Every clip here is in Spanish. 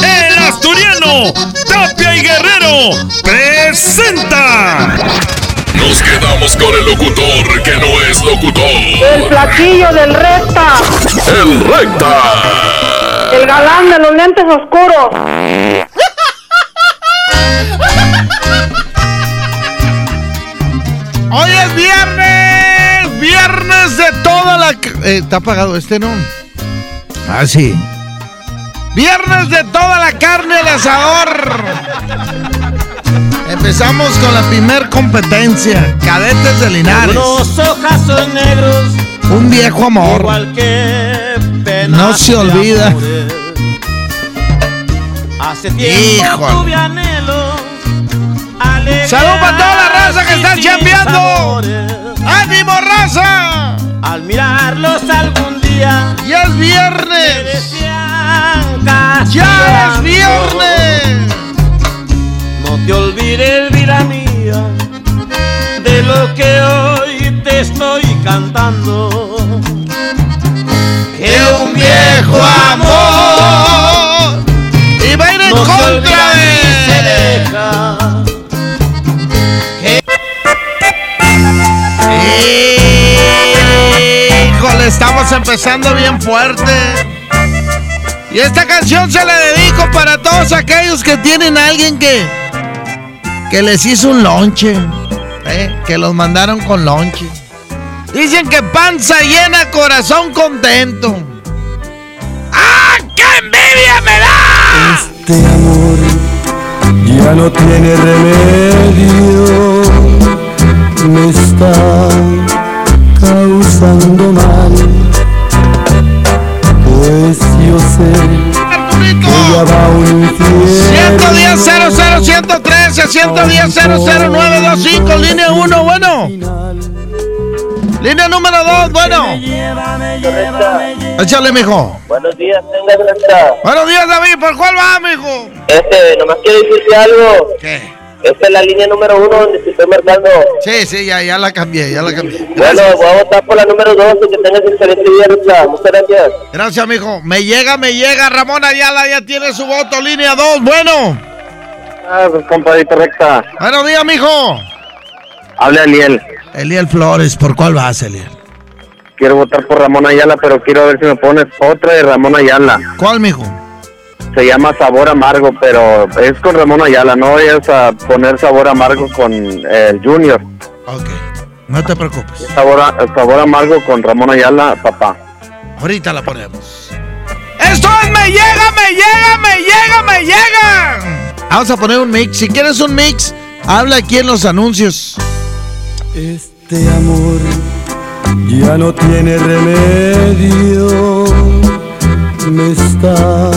El asturiano Tapia y Guerrero presenta. Nos quedamos con el locutor que no es locutor. El platillo del recta. El recta. El galán de los lentes oscuros. Hoy es viernes, viernes de toda la... Eh, ¿Está apagado este, no? Ah, sí. Viernes de toda la carne al asador. Empezamos con la primer competencia. Cadetes de Linares. Unos ojazos negros, Un viejo amor. igual que No se olvida. amores. Hace tiempo tuve alegrías Salud para toda la raza que está y chambeando. ¡Ánimo, raza! Al mirarlos algún día, ¡Ya es viernes! ¡Ya es viernes! No te olvides, vida mía, de lo que hoy te estoy cantando. Que un viejo amor Y va a ir en no se contra de... deja. Híjole, estamos empezando bien fuerte. Y esta canción se la dedico para todos aquellos que tienen a alguien que que les hizo un lonche, ¿eh? que los mandaron con lonche. Dicen que panza llena, corazón contento. ¡Ah, qué envidia me da! Este amor ya no tiene remedio, me está causando mal, pues yo sé que ya va a un infierno. 110 00 113 110 00925 línea 1, bueno. Línea número 2, bueno. Échale, mijo. Buenos días, tenga. Buenos días, David. ¿Por cuál va, mijo? Este, nomás quiero decirte algo. ¿Qué? Esta es la línea número uno donde te estoy marcando. Sí, sí, ya, ya la cambié, ya la cambié. Bueno, voy a votar por la número dos y que tengas excelente día. Muchas gracias. Gracias, mijo. Me llega, me llega. Ramón Ayala ya tiene su voto. Línea 2, bueno. Ah, pues, compadrito Recta. Buenos días, mijo. Habla Aliel. Eliel Flores, ¿por cuál vas, Eliel? Quiero votar por Ramón Ayala, pero quiero ver si me pones otra de Ramón Ayala. ¿Cuál, mijo? Se llama Sabor Amargo, pero es con Ramón Ayala. No vayas a poner Sabor Amargo con el Junior. Ok. No te preocupes. Sabor, sabor Amargo con Ramón Ayala, papá. Ahorita la ponemos. Esto es Me llega, me llega, me llega, me llega. Vamos a poner un mix. Si quieres un mix, habla aquí en los anuncios. Este amor ya no tiene remedio, me está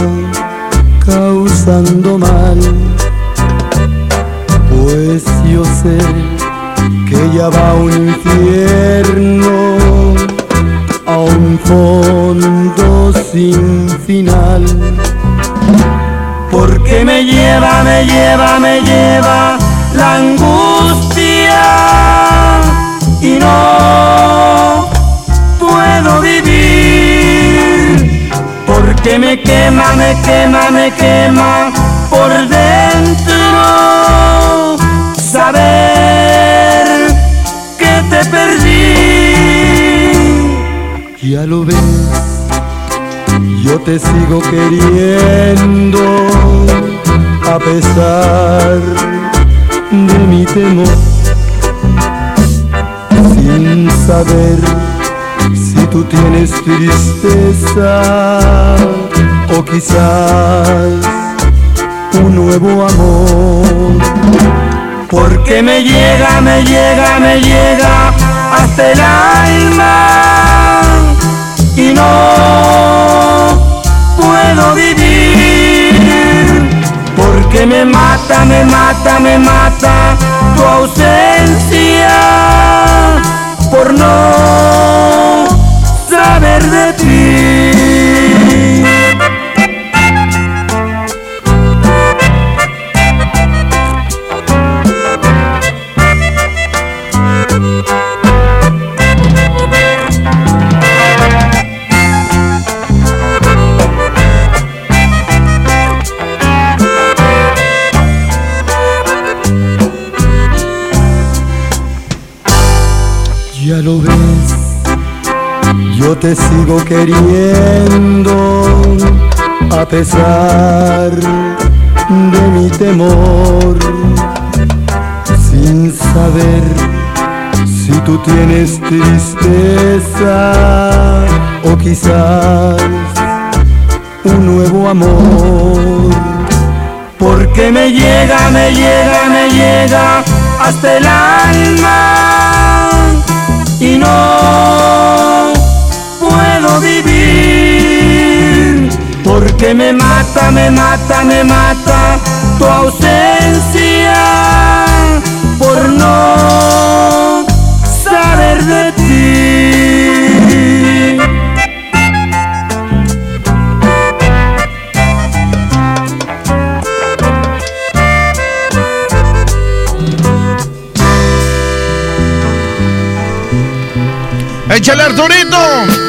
causando mal, pues yo sé que ya va a un infierno, a un fondo sin final. Porque me lleva, me lleva, me lleva la angustia Porque me quema, me quema, me quema por dentro saber que te perdí. Ya lo ves yo te sigo queriendo a pesar de mi temor, sin saber tú tienes tristeza o quizás un nuevo amor. porque me llega, me llega, me llega hasta el alma y no puedo vivir porque me mata, me mata, me mata tu ausencia por no saber. Ya lo ves, te sigo queriendo a pesar de mi temor, sin saber si tú tienes tristeza o quizás un nuevo amor. Porque me llega, me llega, me llega hasta el alma y no porque me mata, me mata, me mata tu ausencia por no saber de ti. ¡Échale, Arturito!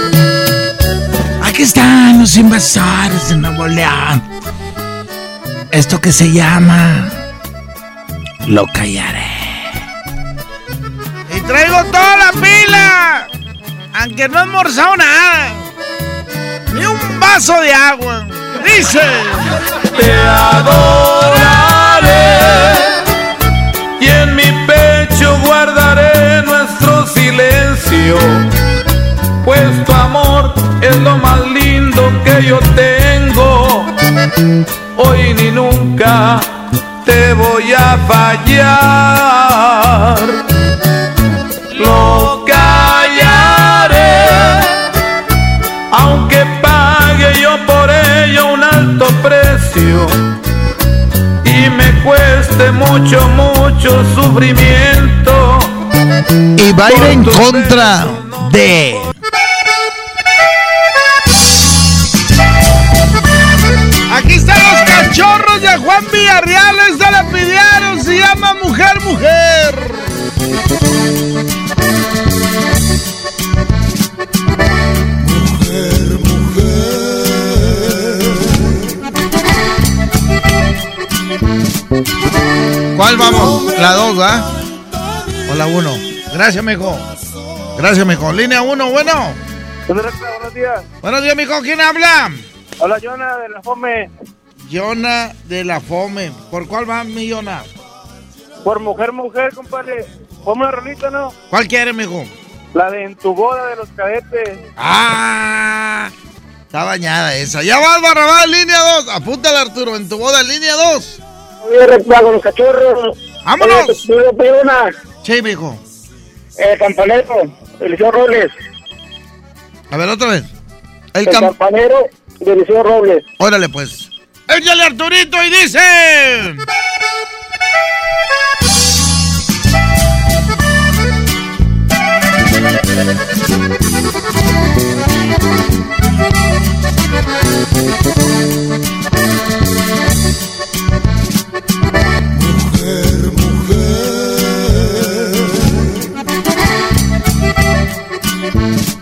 Aquí están los invasores de Nuevo León. Esto que se llama... Lo callaré. Y traigo toda la pila. Aunque no he almorzado nada. Ni un vaso de agua. Dice... Te adoraré y en mi pecho guardaré nuestro silencio, pues tu amor es lo más lindo que yo tengo. Hoy ni nunca te voy a fallar. Lo callaré, aunque pague yo por ello un alto precio y me cueste mucho, mucho sufrimiento. Y va a ir en contra de... Villarreal. Esta la pidieron. Se llama Mujer, Mujer. ¿Cuál vamos? La dos, ¿va? O la uno. Gracias, mijo. Gracias, mijo. Línea uno, bueno. Buenos días. Buenos días, mijo. ¿Quién habla? Hola, Jonah de la Fome. Yona de la Fome. ¿Por cuál va mi Yona? Por mujer, mujer, compadre. Ponme una rolita, ¿no? ¿Cuál quiere, mijo? La de En tu boda de los cadetes. ¡Ah! Está bañada esa. Ya vas, Barrabás, línea 2. Apúntale, Arturo, en tu boda, línea 2. Voy los cachorros. ¡Vámonos! Una. Sí, mijo. El campanero, Eliseo Robles. A ver, otra vez. El El cam... campanero de Eliseo Robles. Órale, pues. Échale, Arturito, y dice...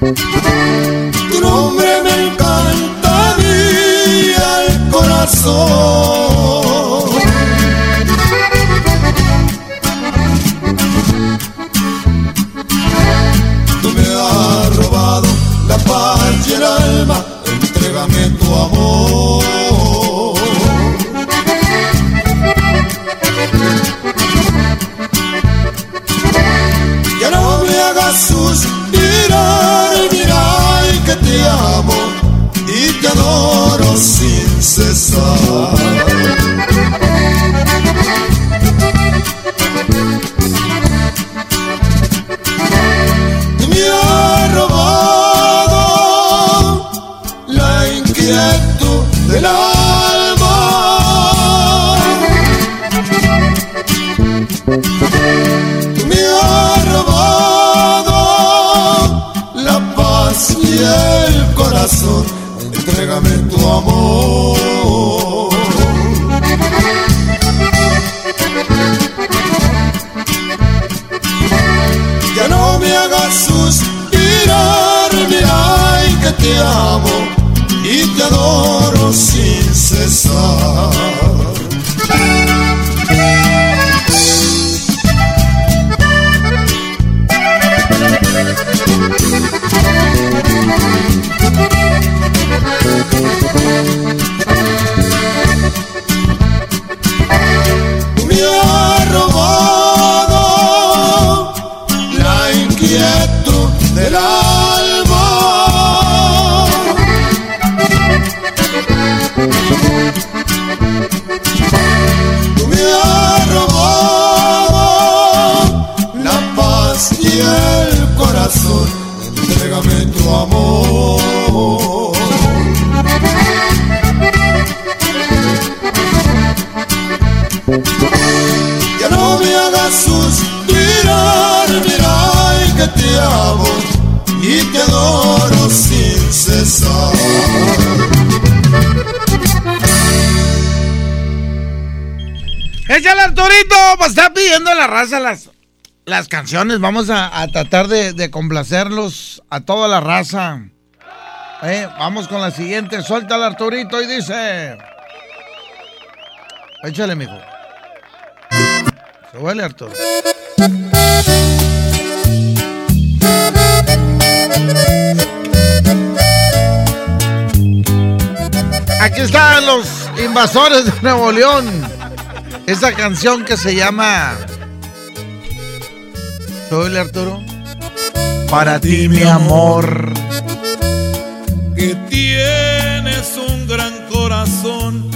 Tu nombre Tú me has robado la paz y el alma, entrégame tu amor. Raza las, las canciones. Vamos a, a tratar de, complacerlos a toda la raza. Eh, vamos con la siguiente. Suelta Arturito y dice. Échale, mijo. Se huele, Arturo. Aquí están los invasores de Nuevo León. Esa canción que se llama. ¿Se huele, Arturo? Para ti, mi amor. que tienes un gran corazón,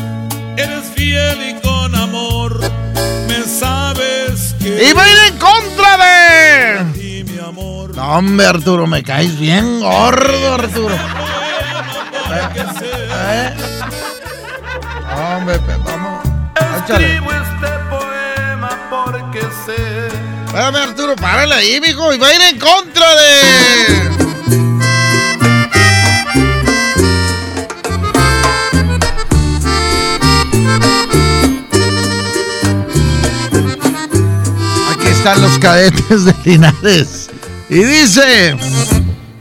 eres fiel y con amor, me sabes que Y va a ir en contra de. ti, mi amor, No, hombre, Arturo, me caes bien gordo, Arturo. ¿Eh? No, hombre, pe- vamos. Échale. Escribo este poema porque sé Espérame, Arturo, párale ahí, mijo. Y va a ir en contra de. Aquí están los cadetes de Linares. Y dice: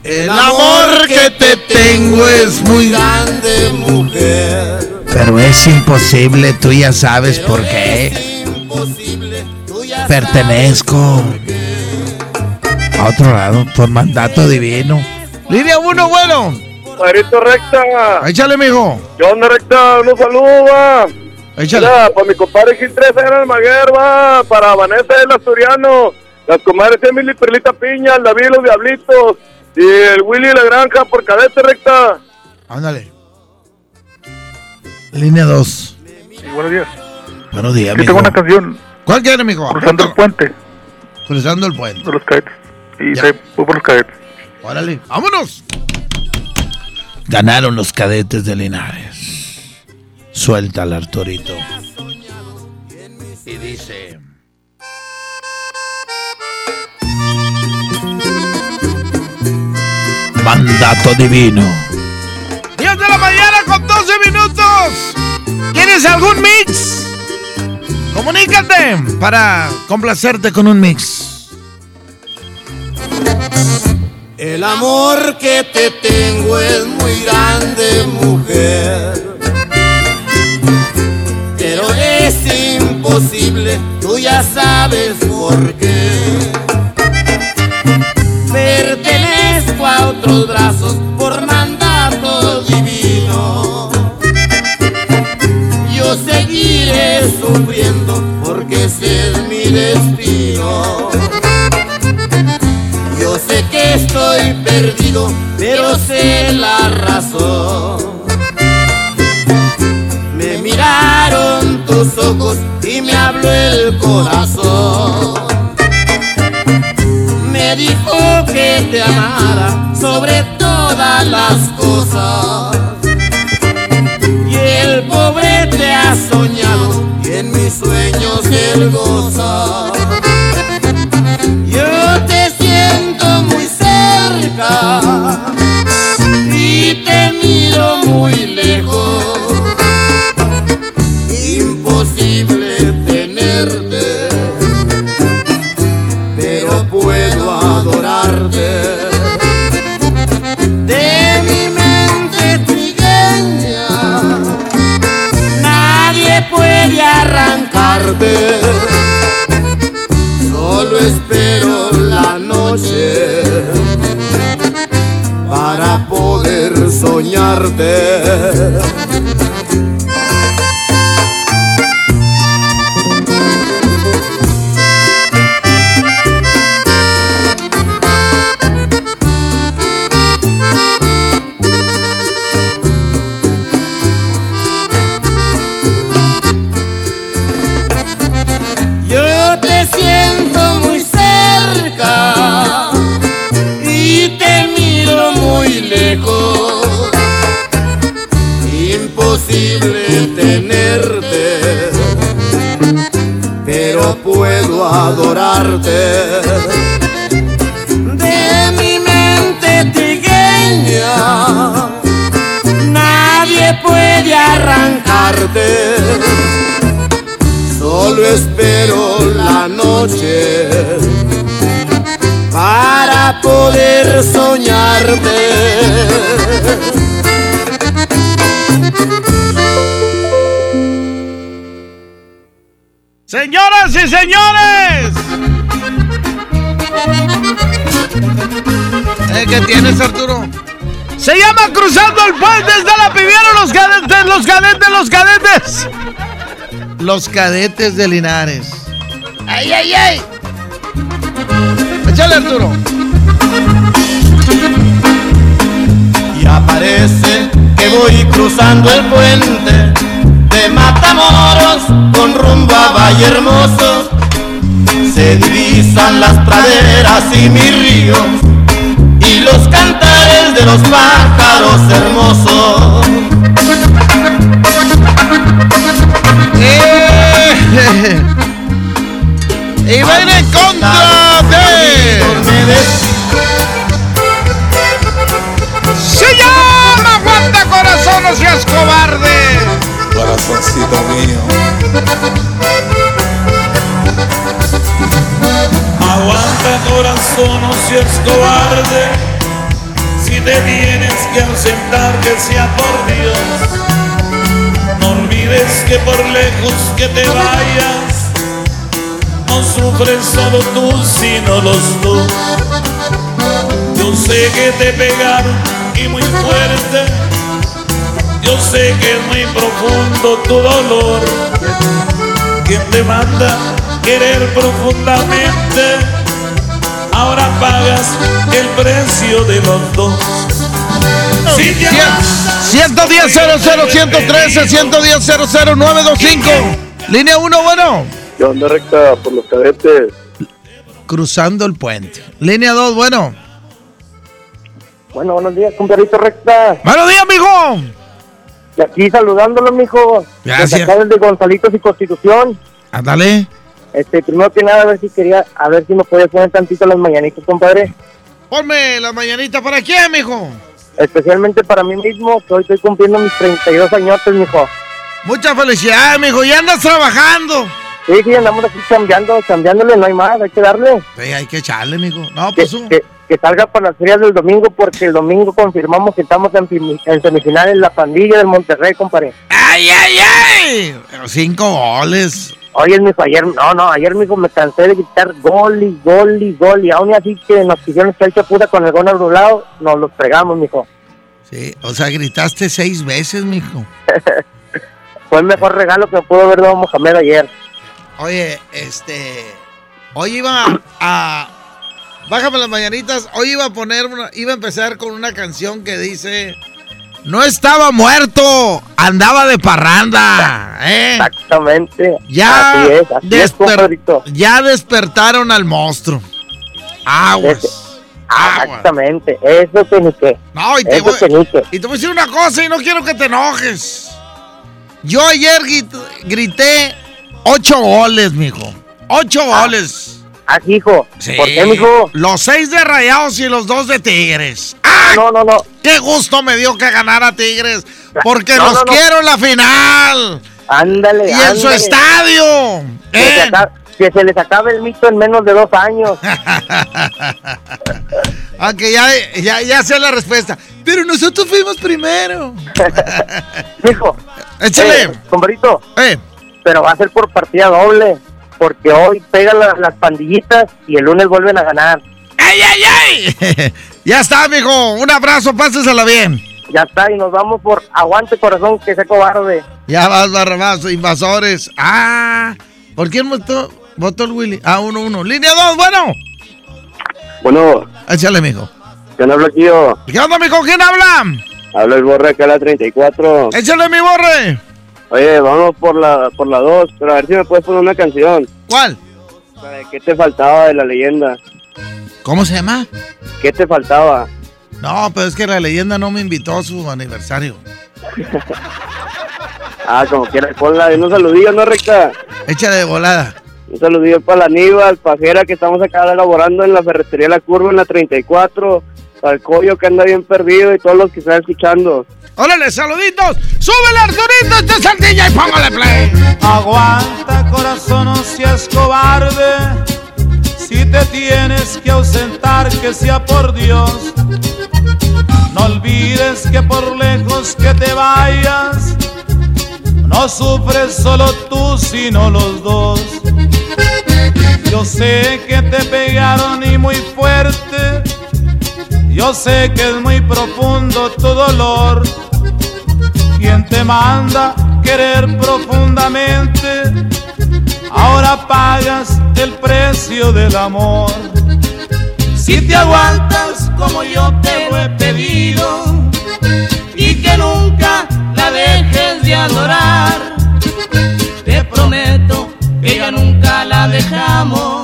El amor que te tengo es muy grande, mujer. Pero es imposible, tú ya sabes por qué. Imposible, tú ya Pertenezco a otro lado por mandato divino. Línea 1, bueno. Marito recta. Échale, mijo. ¿Qué onda recta? Unos saludos, va. Échale. Mira, para mi compadre Gil 3 era el Maguer, va. Para Vanessa el Asturiano. Las comadres Emily Perlita Piña, el David Los Diablitos. Y el Willy La Granja por cadete recta. Ándale. Línea 2. buenos días. Buenos días, Yo mijo. tengo una canción, ¿Cuál quiere, mijo? Cruzando el Puente, Cruzando el puente. de los cadetes. Y Ya. voy por los cadetes. Órale, vámonos. Ganaron los cadetes de Linares. Suelta al Arturito. Y dice. Mandato divino. 10 de la mañana con 12 minutos. ¿Quieres algún mix? Comunícate para complacerte con un mix. El amor que te tengo es muy grande, mujer. Pero es imposible, tú ya sabes por qué. Pertenezco a otros brazos sufriendo porque ese es mi destino. Yo sé que estoy perdido, pero sé la razón. Me miraron tus ojos y me habló el corazón. Me dijo que te amara sobre todas las cosas. Y el pobre te ha soñado Yo te siento muy cerca tarde. Señoras y señores. ¿Eh, ¿Qué tienes, Arturo? Se llama Cruzando el Puente, está la pidieron los cadetes, los cadetes, los cadetes. Los cadetes de Linares. ¡Ay, ay, ay! Échale, Arturo. Que voy cruzando el puente de Matamoros con rumbo a Valle Hermoso. Se divisan las praderas y mis ríos y los cantares de los pájaros hermosos. Eh, y va en contra de. No seas cobarde. Corazoncito mío. Aguanta corazón, no seas cobarde. Si te tienes que ausentar, que sea por Dios. No olvides que por lejos que te vayas, no sufres solo tú, sino los dos. Yo sé que te pegaron y muy fuerte. Yo sé que es muy profundo tu dolor. Quien te manda querer profundamente, ahora pagas el precio de los dos. Si te amas, 110 00 113 110 00 925 Línea 1, bueno. ¿Qué onda recta por los cadetes? Cruzando el puente. Línea 2, bueno. Bueno, buenos días, compadrito recta. Buenos días, mijo. Y aquí saludándolo, mijo. Gracias. Desde acá desde Gonzalitos y Constitución. Ándale. Este, primero que nada, a ver si quería, a ver si me podía poner tantito las mañanitas, compadre. Ponme la mañanita para quién, mijo. Especialmente para mí mismo, que hoy estoy cumpliendo mis 32 añotes, mijo. Muchas felicidades, mijo. Ya andas trabajando. Sí, sí, andamos aquí cambiando, cambiándole, no hay más, hay que darle. Sí, hay que echarle, mijo. No, Que, pues un- que, que salga para las ferias del domingo, porque el domingo confirmamos que estamos en, en semifinales la pandilla del Monterrey, compadre. ¡Ay, ay, ay! Cinco goles. Oye, mijo, ayer, no, no, ayer, mijo, me cansé de gritar gol y gol y gol, y aún así que nos quisieron echar chaputa con el gol anulado, nos los fregamos, mijo. Sí, o sea, gritaste seis veces, mijo. Fue el mejor regalo que pudo haber dado Mohamed ayer. Oye, este. Hoy iba a. Bájame las mañanitas. Hoy iba a poner una. Iba a empezar con una canción que dice. No estaba muerto, andaba de parranda. ¿eh? Exactamente. Ya, Así es, así desper- ya despertaron al monstruo. Aguas. Ah, Exactamente, eso que ni qué. No, y te, voy, que y te voy a decir una cosa y no quiero que te enojes. Yo ayer grit- grité Ocho goles, mijo. Ocho goles. Ah, hijo. Sí. ¿Por qué, mijo? Los seis de Rayados y los dos de Tigres. No, no, no. Qué gusto me dio que ganara Tigres. Porque No, los no, no. quiero en la final. Ándale, Y en su estadio. Que se, Eh. aca- que se les acabe el mito en menos de dos años. Aunque ya, ya, ya sé la respuesta. Pero nosotros fuimos primero. Mijo. Échale. Eh, compadrito. Eh. Pero va a ser por partida doble. Porque hoy pegan la- las pandillitas y el lunes vuelven a ganar. ¡Ey, ey, ey! ya está, mijo. Un abrazo, pásesela bien. Ya está, y nos vamos por aguante corazón que sea cobarde. Ya vas, Barrabás, invasores. Ah, ¿por quién votó, votó el Willy? Ah, uno, uno. Línea dos, bueno. Bueno, Échale, mijo. ¿quién habla aquí yo? ¿Qué onda, mijo? ¿Quién habla? Habla el borre acá a la 34. Échale, mi borre. Oye, vamos por la por la 2, pero a ver si me puedes poner una canción. ¿Cuál? ¿Qué te faltaba de la leyenda? ¿Cómo se llama? ¿Qué te faltaba? No, pero es que la leyenda no me invitó a su aniversario. Ah, como quieras, ponla. Y un saludillo, ¿no, recta? Échale de volada. Un saludillo para la Aníbal, Pajera, que estamos acá elaborando en la ferretería La Curva, en la 34. El Coyo, que anda bien perdido, y todos los que están escuchando. ¡Órale, saluditos! ¡Súbele, Arturito! ¡Este es el DJ y póngale play! Aguanta corazón, no seas cobarde. Si te tienes que ausentar, que sea por Dios. No olvides que por lejos que te vayas, no sufres solo tú, sino los dos. Yo sé que te pegaron y muy fuerte. Yo sé que es muy profundo tu dolor. Quien te manda querer profundamente, ahora pagas el precio del amor. Si te aguantas como yo te lo he pedido y que nunca la dejes de adorar, te prometo que ya nunca la dejamos.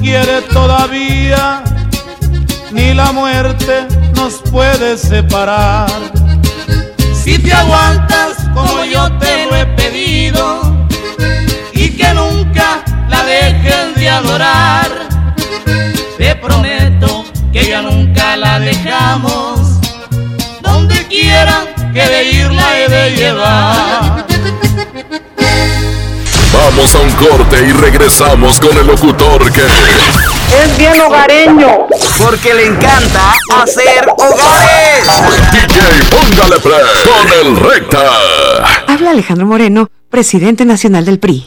Quiere todavía, ni la muerte nos puede separar. Si te aguantas como yo te lo he pedido y que nunca la dejes de adorar, te prometo que ya nunca la dejamos. Donde quiera que de irla he de llevar. Vamos a un corte y regresamos con el locutor que... Es bien hogareño. Porque le encanta hacer hogares. DJ, póngale play con el recta. Habla Alejandro Moreno, presidente nacional del PRI.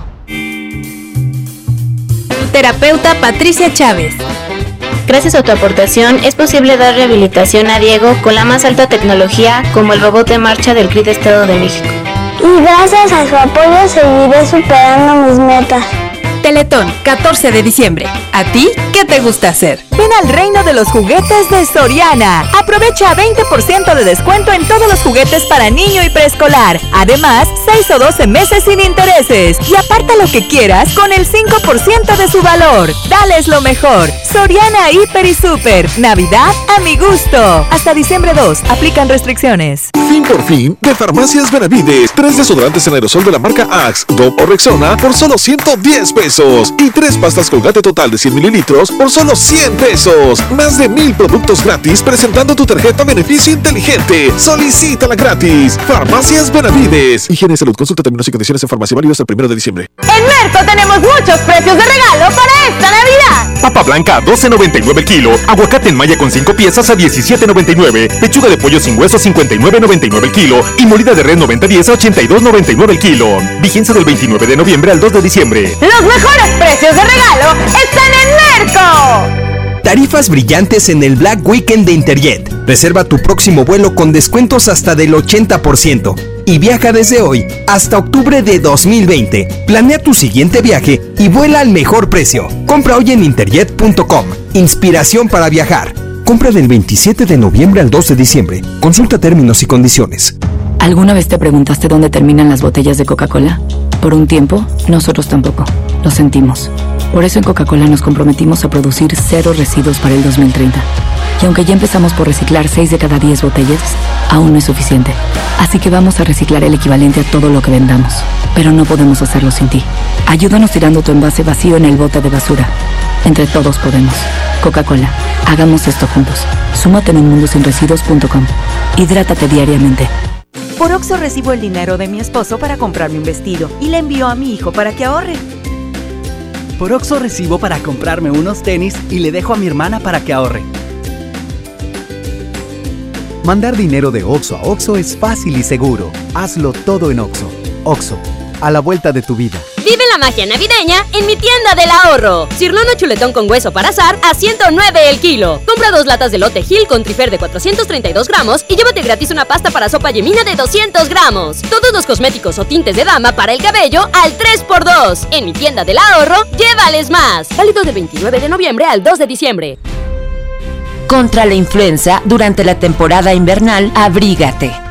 Terapeuta Patricia Chávez. Gracias a tu aportación es posible dar rehabilitación a Diego con la más alta tecnología como el robot de marcha del CRIT Estado de México. Y gracias a su apoyo seguiré superando mis metas. Teletón, 14 de diciembre. ¿A ti qué te gusta hacer? Ven al reino de los juguetes de Soriana. Aprovecha 20% de descuento en todos los juguetes para niño y preescolar. Además, 6 o 12 meses sin intereses. Y aparta lo que quieras con el 5% de su valor. Dales lo mejor. Soriana Hiper y Super. Navidad a mi gusto. Hasta diciembre 2. Aplican restricciones. Fin por fin de Farmacias Benavides. Tres desodorantes en aerosol de la marca Axe, Dove o Rexona por solo 110 pesos. Y tres pastas colgate total de 100 mililitros por solo 100 pesos. Más de mil productos gratis presentando tu tarjeta beneficio inteligente. Solicítala gratis. Farmacias Benavides. Higiene y salud. Consulta términos y condiciones en farmacia válidos el primero de diciembre. En Merco tenemos muchos precios de regalo para esta Navidad. Papa blanca 12.99 el kilo. Aguacate en malla con 5 piezas a 17.99. Pechuga de pollo sin hueso 59.99 el kilo. Y molida de red 9010 a 82.99 el kilo. Vigencia del 29 de noviembre al 2 de diciembre. Los mejores precios de regalo están en Merco. Tarifas brillantes en el Black Weekend de Interjet. Reserva tu próximo vuelo con descuentos hasta del 80% y viaja desde hoy hasta octubre de 2020. Planea tu siguiente viaje y vuela al mejor precio. Compra hoy en interjet.com. Inspiración para viajar. Compra del 27 de noviembre al 2 de diciembre. Consulta términos y condiciones. ¿Alguna vez te preguntaste dónde terminan las botellas de Coca-Cola? Por un tiempo, nosotros tampoco. Lo sentimos. Por eso en Coca-Cola nos comprometimos a producir cero residuos para el 2030. Y aunque ya empezamos por reciclar 6 de cada 10 botellas, aún no es suficiente. Así que vamos a reciclar el equivalente a todo lo que vendamos. Pero no podemos hacerlo sin ti. Ayúdanos tirando tu envase vacío en el bote de basura. Entre todos podemos. Coca-Cola, hagamos esto juntos. Súmate en mundosinresiduos.com. Hidrátate diariamente. Por Oxo recibo el dinero de mi esposo para comprarme un vestido y le envío a mi hijo para que ahorre. Por Oxo recibo para comprarme unos tenis y le dejo a mi hermana para que ahorre. Mandar dinero de Oxo a Oxo es fácil y seguro. Hazlo todo en Oxo. Oxo, a la vuelta de tu vida. Vive la magia navideña en mi tienda del ahorro. Cirlono chuletón con hueso para azar a 109 el kilo. Compra dos latas de lote Gil con trifer de 432 gramos y llévate gratis una pasta para sopa yemina de 200 gramos. Todos los cosméticos o tintes de dama para el cabello al 3x2. En mi tienda del ahorro, llévales más. Válido del 29 de noviembre al 2 de diciembre. Contra la influenza, durante la temporada invernal, abrígate.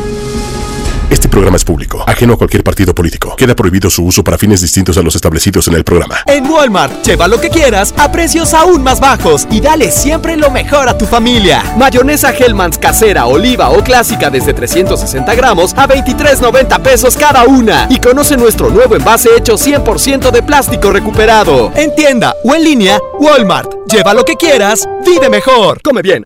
Este programa es público, ajeno a cualquier partido político. Queda prohibido su uso para fines distintos a los establecidos en el programa. En Walmart, lleva lo que quieras a precios aún más bajos y dale siempre lo mejor a tu familia. Mayonesa Hellmann's casera, oliva o clásica desde 360 gramos a 23.90 pesos cada una. Y conoce nuestro nuevo envase hecho 100% de plástico recuperado. En tienda o en línea, Walmart. Lleva lo que quieras, vive mejor. Come bien.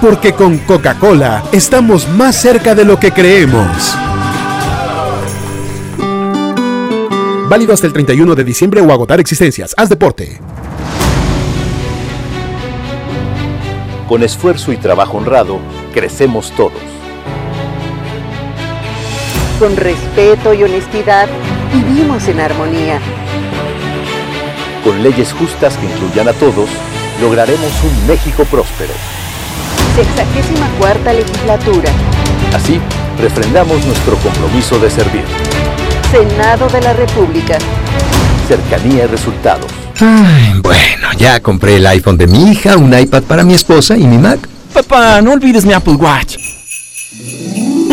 Porque con Coca-Cola estamos más cerca de lo que creemos. Válido hasta el 31 de diciembre o agotar existencias. Haz deporte. Con esfuerzo y trabajo honrado, crecemos todos. Con respeto y honestidad, vivimos en armonía. Con leyes justas que incluyan a todos, lograremos un México próspero. Sexagésima cuarta legislatura. Así, refrendamos nuestro compromiso de servir. Senado de la República. Cercanía y resultados. Ay, bueno, ya compré el iPhone de mi hija, un iPad para mi esposa y mi Mac. Papá, no olvides mi Apple Watch.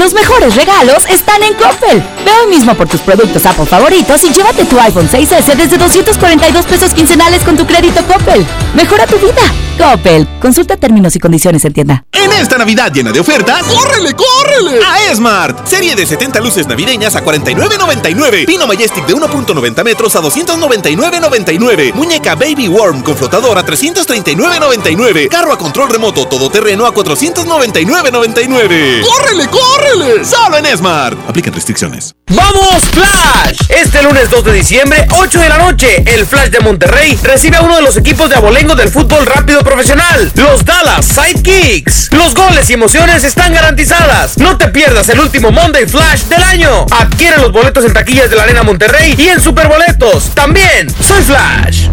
Los mejores regalos están en Coppel. Ve hoy mismo por tus productos Apple favoritos y llévate tu iPhone 6S desde 242 pesos quincenales con tu crédito Coppel. Mejora tu vida. Coppel. Consulta términos y condiciones en tienda. En esta Navidad llena de ofertas, ¡córrele, córrele! A Esmart. Serie de 70 luces navideñas a 49.99. Pino Majestic de 1.90 metros a 299.99. Muñeca Baby Worm con flotador a 339.99. Carro a control remoto todoterreno a 499.99. ¡Córrele, córrele! Solo en Esmart. Aplican restricciones. ¡Vamos, Flash! Este lunes 2 de diciembre, 8 de la noche, el Flash de Monterrey recibe a uno de los equipos de abolengo del fútbol rápido profesional, los Dallas Sidekicks. Los goles y emociones están garantizadas. No te pierdas el último Monday Flash del año. Adquiere los boletos en taquillas de la Arena Monterrey y en Superboletos. También, soy Flash.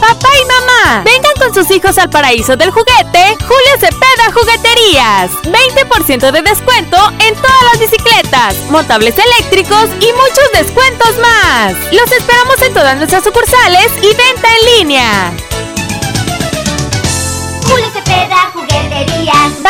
Papá y mamá, vengan con sus hijos al paraíso del juguete, Julio Cepeda Jugueterías. 20% de descuento en todas las bicicletas, montables eléctricos y muchos descuentos más. Los esperamos en todas nuestras sucursales y venta en línea.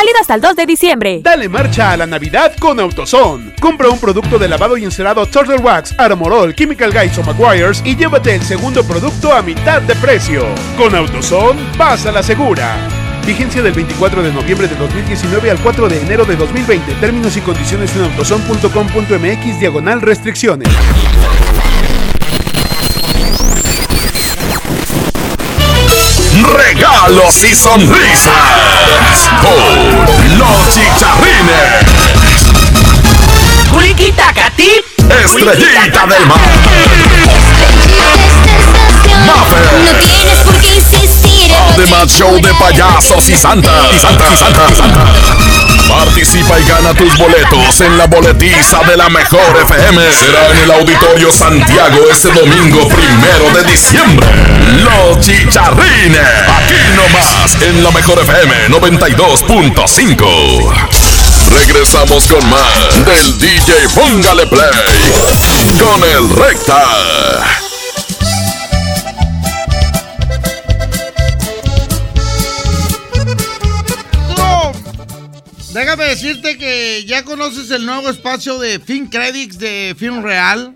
Válido hasta el 2 de diciembre. Dale marcha a la Navidad con AutoZone. Compra un producto de lavado y encerado Turtle Wax, Armorol, Chemical Guys o McGuire's y llévate el segundo producto a mitad de precio. Con AutoZone, vas a la segura. Vigencia del 24 de noviembre de 2019 al 4 de enero de 2020. Términos y condiciones en autozone.com.mx diagonal restricciones. Regalos y sonrisas con los chicharrines. Puriquita Catip. Estrellita del mar. Maffer. No tienes por qué insistir. Además, show de payasos y santa. Y santa, y santa, y santa. Participa y gana tus boletos en la boletiza de la mejor FM. Será en el Auditorio Santiago este domingo primero de diciembre. Los chicharrines. Aquí nomás en la mejor FM 92.5. Regresamos con más del DJ Póngale Play con el Recta. Déjame decirte que ya conoces el nuevo espacio de FinCredits de FinReal,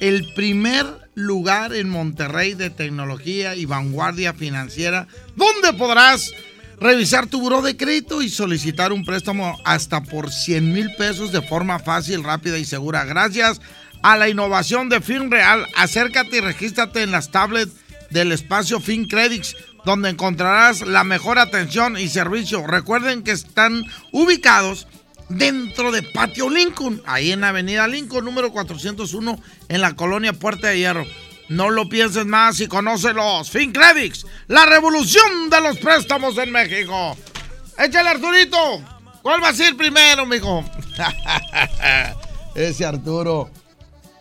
el primer lugar en Monterrey de tecnología y vanguardia financiera, donde podrás revisar tu buró de crédito y solicitar un préstamo hasta por 100 mil pesos de forma fácil, rápida y segura. Gracias a la innovación de FinReal, acércate y regístrate en las tablets del espacio FinCredits donde encontrarás la mejor atención y servicio. Recuerden que están ubicados dentro de Patio Lincoln, ahí en Avenida Lincoln, número 401, en la colonia Puerta de Hierro. No lo pienses más y conócelos. FinCredits, la revolución de los préstamos en México. Échale, Arturito. ¿Cuál va a ser primero, mijo? Ese Arturo.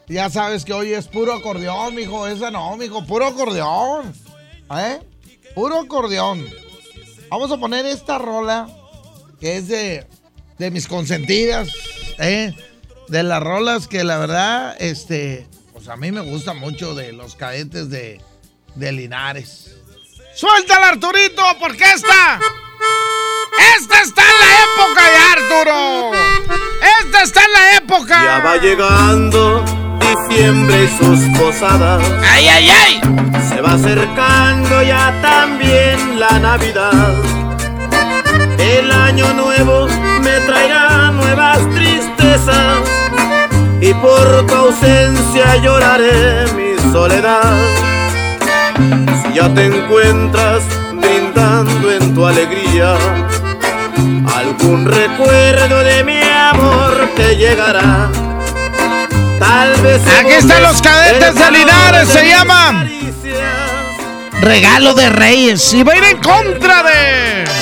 Ya sabes que hoy es puro acordeón, mijo. Ese no, mijo. Puro acordeón. ¿Eh? Puro acordeón. Vamos a poner esta rola que es de, de mis consentidas, ¿eh? De las rolas que la verdad, este, pues a mí me gusta mucho de los cadetes de, de Linares. ¡Suéltala, Arturito! Porque esta. ¡Esta está en la época de Arturo! ¡Esta está en la época! Ya va llegando diciembre y sus posadas. ¡Ay, ay, ay! Se va acercando ya también la Navidad. El año nuevo me traerá nuevas tristezas y por tu ausencia lloraré mi soledad. Si ya te encuentras brindando en tu alegría, algún recuerdo de mi amor te llegará. Tal vez Aquí están los cadetes de Linares, se llama Regalo de Reyes. Y va a ir en contra de.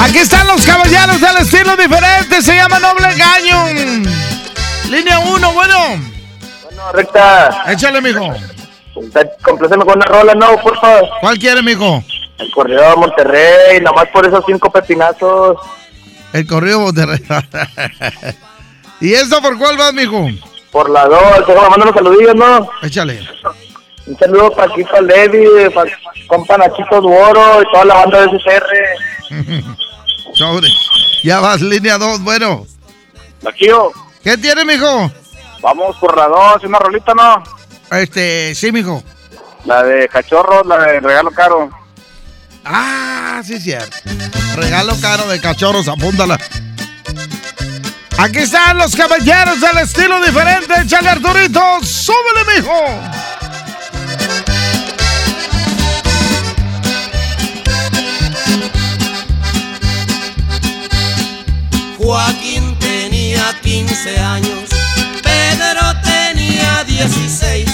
Aquí están los caballeros del estilo diferente, se llama Noble Gaño. Línea 1, bueno. Bueno, recta. Échale, mijo. Compléceme con una rola, no, por favor. ¿Cuál quiere, mijo? El corrido de Monterrey, nomás por esos cinco pepinazos. El corrido de Monterrey. ¿Y esto por cuál vas, mijo? Por la dos, déjame mandar los saludillos, ¿no? Échale. Un saludo para para Levi, para compa Nachito Duoro y toda la banda de SCR. Sobre. Ya vas, línea 2, bueno. Aquí yo. ¿Qué tiene, mijo? Vamos por la 2, una rolita, ¿no? Este, sí, mijo. La de cachorros, la de regalo caro. Ah, sí, cierto. Regalo caro de cachorros, apúntala. Aquí están los caballeros del estilo diferente. Échale, Arturito. Súbele, mijo. Joaquín tenía 15 años, Pedro tenía 16,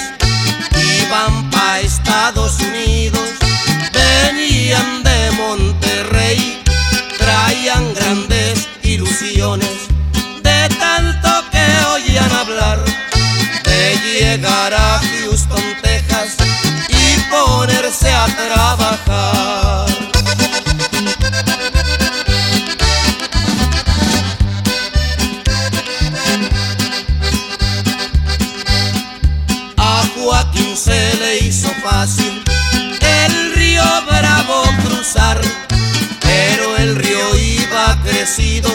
iban pa' Estados Unidos, venían de Monterrey, traían grandes ilusiones, de tanto que oían hablar, de llegar a Houston, Texas y ponerse a trabajar. Pero el río iba crecido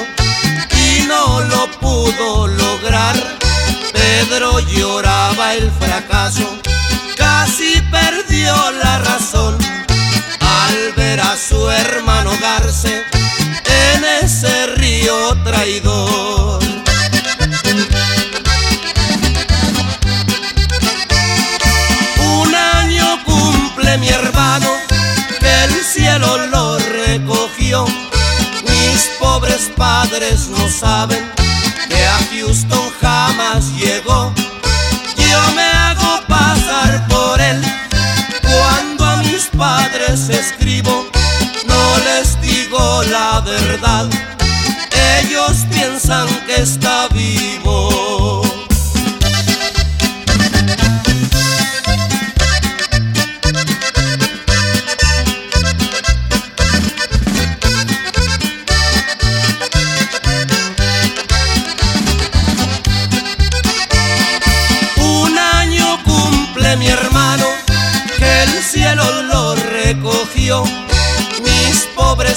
y no lo pudo lograr. Pedro lloraba el fracaso, casi perdió la razón al ver a su hermano ahogarse en ese río traidor. Lo recogió. Mis pobres padres no saben que a Houston jamás llegó. Yo me hago pasar por él cuando a mis padres escribo. No les digo la verdad, ellos piensan que está vivo.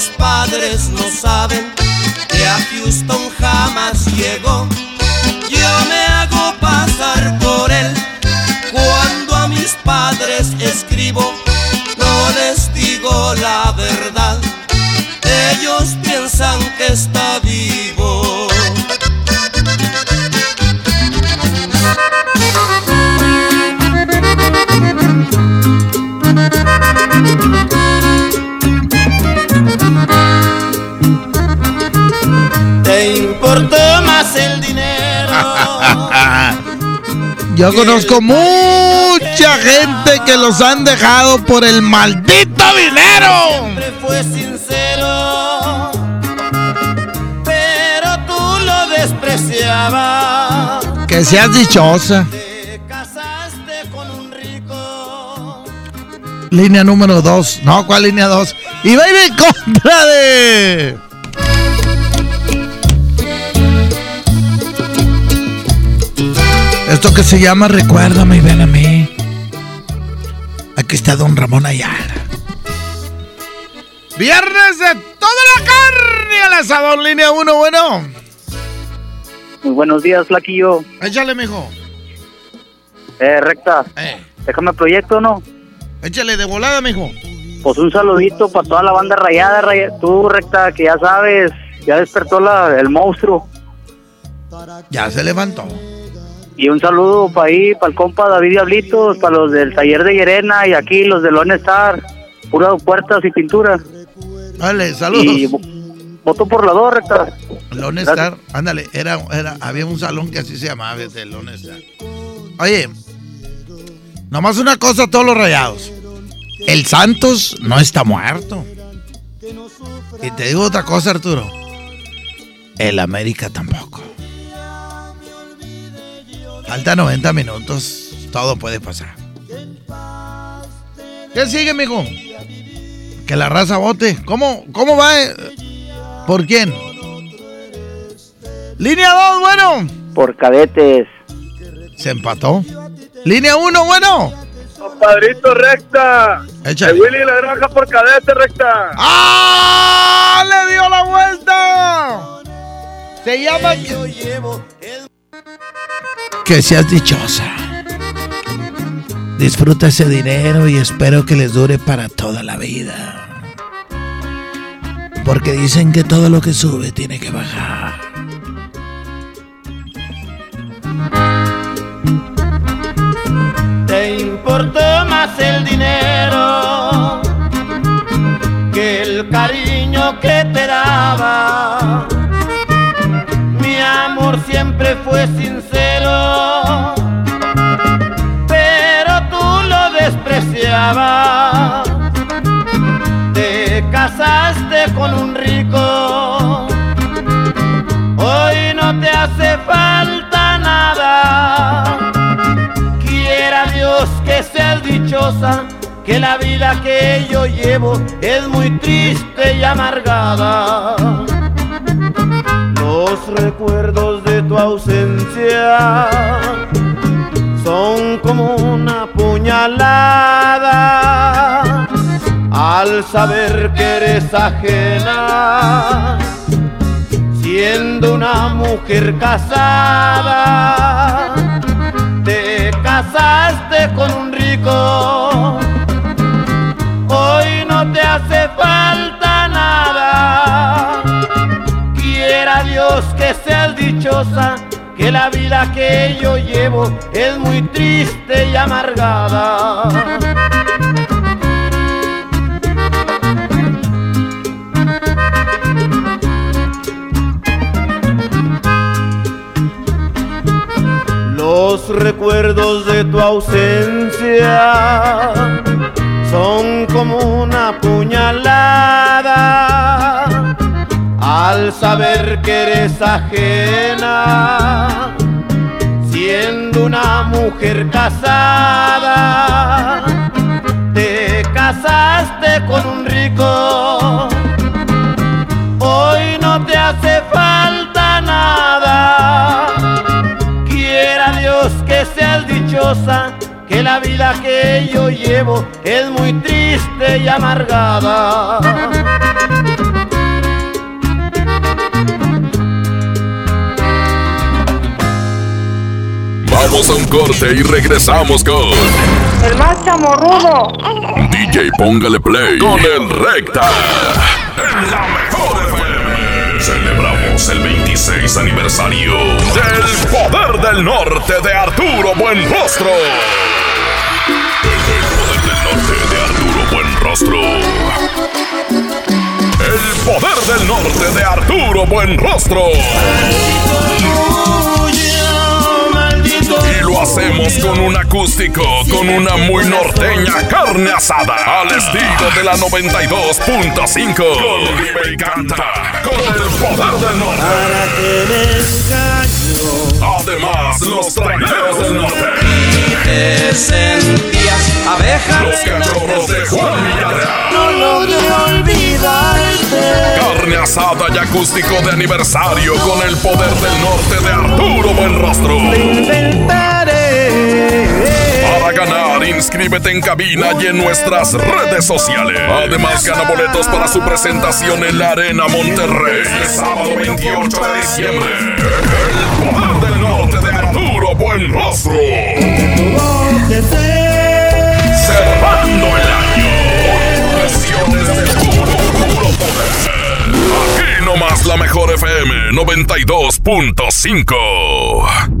Pobres padres no saben que a Houston jamás llegó. Yo me hago pasar por él cuando a mis padres escribo. No les digo la verdad, ellos piensan que está Yo conozco mucha gente que los han dejado por el maldito dinero. Siempre fue sincero, pero tú lo despreciabas. Que seas dichosa. Línea número 2. No, ¿cuál línea 2? Y va a ir en contra de. Esto que se llama Recuérdame y ven a mí. Aquí está Don Ramón Ayala. Viernes de toda la carne al asador, línea 1, bueno. Muy buenos días, Flaquillo. Échale, mijo. Eh, recta. Déjame proyecto, ¿no? Échale de volada, mijo. Pues un saludito para toda la banda rayada, raya- tú, recta, que ya sabes, ya despertó la, el monstruo. Ya se levantó. Y un saludo para ahí, para el compa David Diablitos, para los del taller de Llerena y aquí los de Lone Star, pura puertas y pintura. Dale, saludos. Y vo- voto por la dos, recta. Lone Star, ándale, era, era, había un salón que así se llamaba, de Lone Star. Oye, nomás una cosa a todos los rayados. El Santos no está muerto. Y te digo otra cosa, Arturo. El América tampoco. Falta 90 minutos. Todo puede pasar. ¿Qué sigue, mijo? Que la raza vote. ¿Cómo, cómo va? eh? ¿Por quién? Línea 2, bueno. Por cadetes. Se empató. Línea 1, bueno. Compadrito recta. Échale. De Willy la granja por cadete recta. ¡Ah! ¡Le dio la vuelta! Se llama. Que seas dichosa. Disfruta ese dinero y espero que les dure para toda la vida. Porque dicen que todo lo que sube tiene que bajar. Te importó más el dinero que el cariño que te daba. Siempre fue sincero, pero tú lo despreciabas. Te casaste con un rico, hoy no te hace falta nada. Quiera Dios que seas dichosa, que la vida que yo llevo es muy triste y amargada. Los recuerdos de tu ausencia son como una puñalada. Al saber que eres ajena, siendo una mujer casada te casaste con un rico, que la vida que yo llevo es muy triste y amargada. Los recuerdos de tu ausencia son como una puñalada al saber que eres ajena, siendo una mujer casada. Te casaste con un rico, hoy no te hace falta nada. Quiera Dios que seas dichosa, que la vida que yo llevo es muy triste y amargada. Vamos a un corte y regresamos con El más chamorrudo. DJ Póngale Play con el Recta. En la mejor FM. Celebramos el 26 aniversario del Poder del Norte de Arturo Buenrostro. El Poder del Norte de Arturo Buenrostro. El Poder del Norte de Arturo Buenrostro. Lo hacemos con un acústico, con una muy norteña carne asada, al estilo de la 92.5. Con Vive y canta, con el poder del norte. Además, los traineros del norte. Te sentías abeja. Los cachorros de Juan Villarreal. No logré olvidarte. Carne asada y acústico de aniversario con el poder del norte de Arturo Buenrostro. Para ganar, inscríbete en cabina y en nuestras redes sociales. Además, gana boletos para su presentación en la Arena Monterrey. El sábado 28 de diciembre. El poder del Arturo Buenrostro. Cerrando el año. Presiones de puro, puro poder. Aquí nomás la mejor FM 92.5.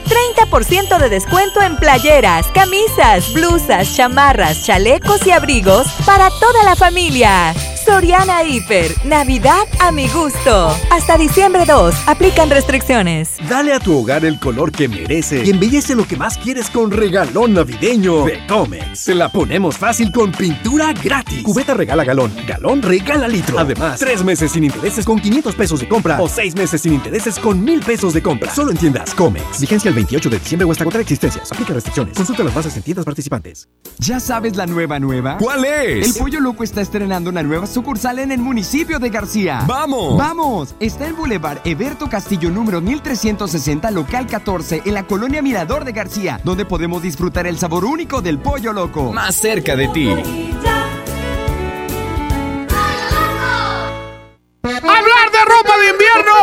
30% de descuento en playeras, camisas, blusas, chamarras, chalecos y abrigos para toda la familia. Soriana Hiper, Navidad a mi gusto. Hasta diciembre 2, aplican restricciones. Dale a tu hogar el color que merece y embellece lo que más quieres con regalón navideño de Comex. Te la ponemos fácil con pintura gratis. Cubeta regala galón, galón regala litro. Además, tres meses sin intereses con 500 pesos de compra o seis meses sin intereses con 1000 pesos de compra. Solo en tiendas Comex. Vigencia el 28 de diciembre o hasta contra existencias. Aplica restricciones. Consulta las bases en tiendas participantes. ¿Ya sabes la nueva nueva? ¿Cuál es? El Pollo Loco está estrenando una nueva sucursal en el municipio de García. ¡Vamos! ¡Vamos! Está en Boulevard Eberto Castillo número 1360, local 14, en la colonia Mirador de García, donde podemos disfrutar el sabor único del Pollo Loco. Más cerca de ti. Hablar de ropa de invierno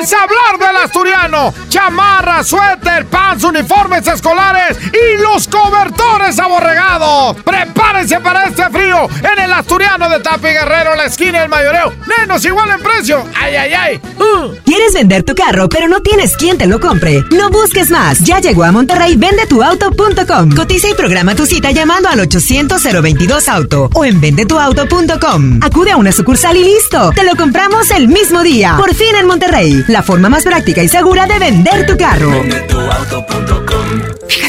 es hablar del asturiano. Chamarra, suéter, pants, uniformes escolares y los cobertores aborregados. Prepárense para este frío en el asturiano de Tapi Guerrero, la esquina del mayoreo. Menos igual en precio. ¡Ay, ay, ay! Uh. ¿Quieres vender tu carro pero no tienes quien te lo compre? No busques más. Ya llegó a Monterrey vendetuauto.com. Cotiza y programa tu cita llamando al 800-022-AUTO o en vendetuauto.com. Acude a una sucursal y listo. Te lo compramos el mismo día. Por fin en Monterrey. La forma más práctica y segura de vender tu carro.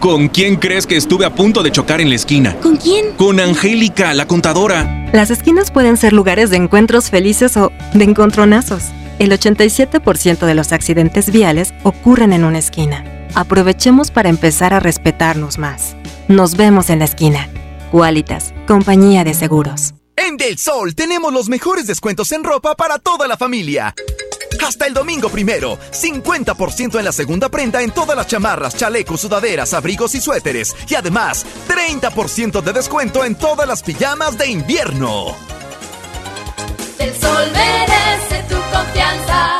¿Con quién crees que estuve a punto de chocar en la esquina? ¿Con quién? Con Angélica, la contadora. Las esquinas pueden ser lugares de encuentros felices o de encontronazos. El 87% de los accidentes viales ocurren en una esquina. Aprovechemos para empezar a respetarnos más. Nos vemos en la esquina. Qualitas, compañía de seguros. En Del Sol tenemos los mejores descuentos en ropa para toda la familia. Hasta el domingo primero, 50% en la segunda prenda en todas las chamarras, chalecos, sudaderas, abrigos y suéteres. Y además, 30% de descuento en todas las pijamas de invierno. El sol merece tu confianza.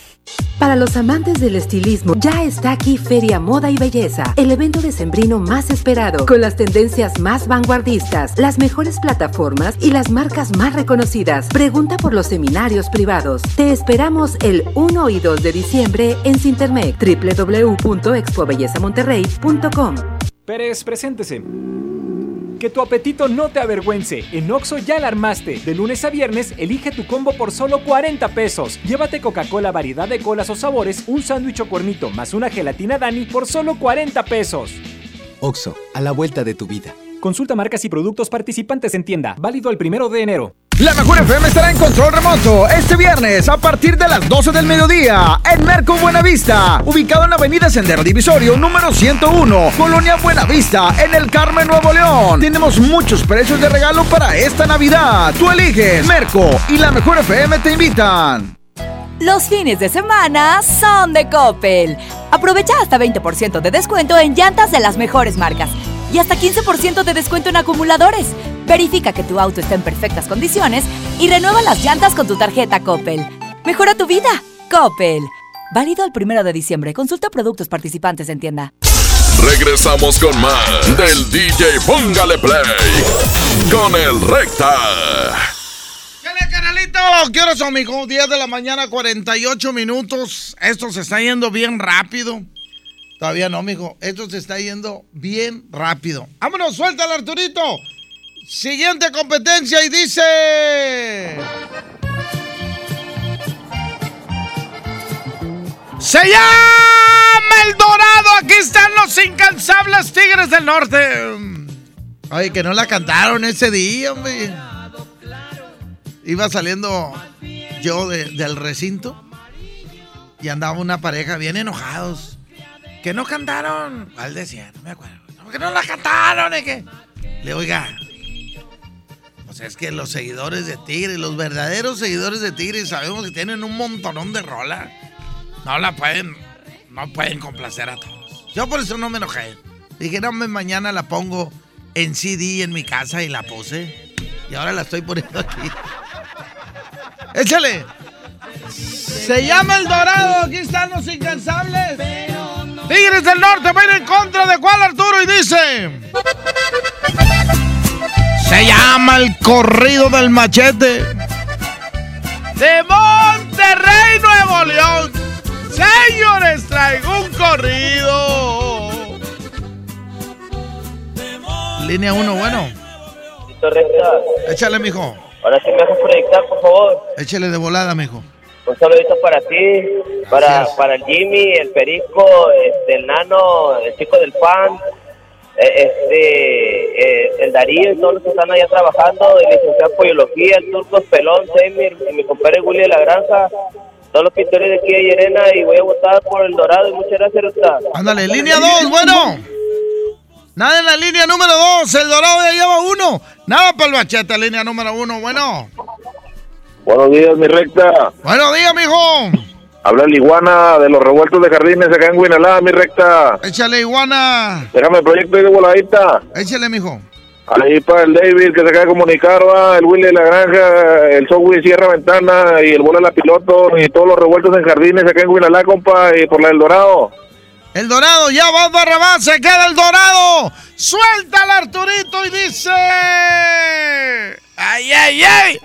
Para los amantes del estilismo, ya está aquí Feria Moda y Belleza, el evento decembrino más esperado, con las tendencias más vanguardistas, las mejores plataformas y las marcas más reconocidas. Pregunta por los seminarios privados. Te esperamos el 1 y 2 de diciembre en Sintermec, www.expobellezamonterrey.com. Pérez, preséntese. Que tu apetito no te avergüence. En Oxo ya la armaste. De lunes a viernes, elige tu combo por solo 40 pesos. Llévate Coca-Cola variedad de colas o sabores, un sándwich o cuernito más una gelatina Dani por solo 40 pesos. Oxo, a la vuelta de tu vida. Consulta marcas y productos participantes en tienda. Válido el primero de enero. La mejor FM estará en control remoto este viernes a partir de las 12 del mediodía en Merco Buenavista, ubicado en la avenida Sendero Divisorio número 101, Colonia Buenavista, en el Carmen Nuevo León. Tenemos muchos precios de regalo para esta Navidad. Tú eliges Merco y la mejor FM te invitan. Los fines de semana son de Coppel. Aprovecha hasta 20% de descuento en llantas de las mejores marcas y hasta 15% de descuento en acumuladores. Verifica que tu auto está en perfectas condiciones y renueva las llantas con tu tarjeta Coppel. Mejora tu vida. Coppel. Válido el primero de diciembre. Consulta productos participantes en tienda. Regresamos con más del DJ Póngale Play con el Recta. canalito? ¿Qué horas son, amigo? 10 de la mañana, 48 minutos. Esto se está yendo bien rápido. Todavía no, mijo. Esto se está yendo bien rápido. ¡Vámonos! ¡Suéltalo, Arturito! Siguiente competencia y dice... Se llama El Dorado. Aquí están los incansables Tigres del Norte. Ay, que no la cantaron ese día, hombre. Iba saliendo yo de- del recinto y andaba una pareja bien enojados. Que no cantaron. ¿Cuál decía? No me acuerdo. Que no la cantaron. ¿eh? que Le oiga. Pues es que los seguidores de Tigres, los verdaderos seguidores de Tigres, sabemos que tienen un montonón de rola. No la pueden, no pueden complacer a todos. Yo por eso no me enojé. Dije, no, mañana la pongo en CD en mi casa y la puse. Y ahora la estoy poniendo aquí. Échale. Se llama El Dorado. Aquí están los incansables. Tigres del Norte va en contra de cuál Arturo y dice. Se llama el corrido del machete. De Monterrey, Nuevo León. Señores, traigo un corrido. Línea 1, bueno. Recta. Échale, mijo. Ahora sí me haces proyectar, por favor. Échale de volada, mijo. Un saludito para ti, para, para el Jimmy, el Perico, este, el Nano, el chico del pan, este, eh, el Darío y todos los que están allá trabajando, el licenciado en Poliología, el Turcos Pelón, Semir, y mi compadre Willy de la Granja, todos los pintores de aquí de Llerena y voy a votar por el Dorado y muchas gracias, Ruta. Ándale, línea 2, bueno. Nada en la línea número 2. El Dorado ya lleva uno. Nada para el machete, línea número 1, bueno. Buenos días, mi recta. Buenos días, mijo. Habla el iguana de los revueltos de jardines acá en Guinalá, mi recta. Échale, iguana. Déjame el proyecto de voladita. Échale, mijo. Ahí para el David que se acaba de comunicar, va, el Willy de la Granja, el Software Sierra Ventana y el Bola la Piloto y todos los revueltos en jardines acá en Guinalá, compa, y por la del Dorado. El Dorado, ya va Barrabás, se queda el Dorado. Suéltala, Arturito, y dice. ¡Ay, ay, ay!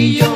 Potrillo en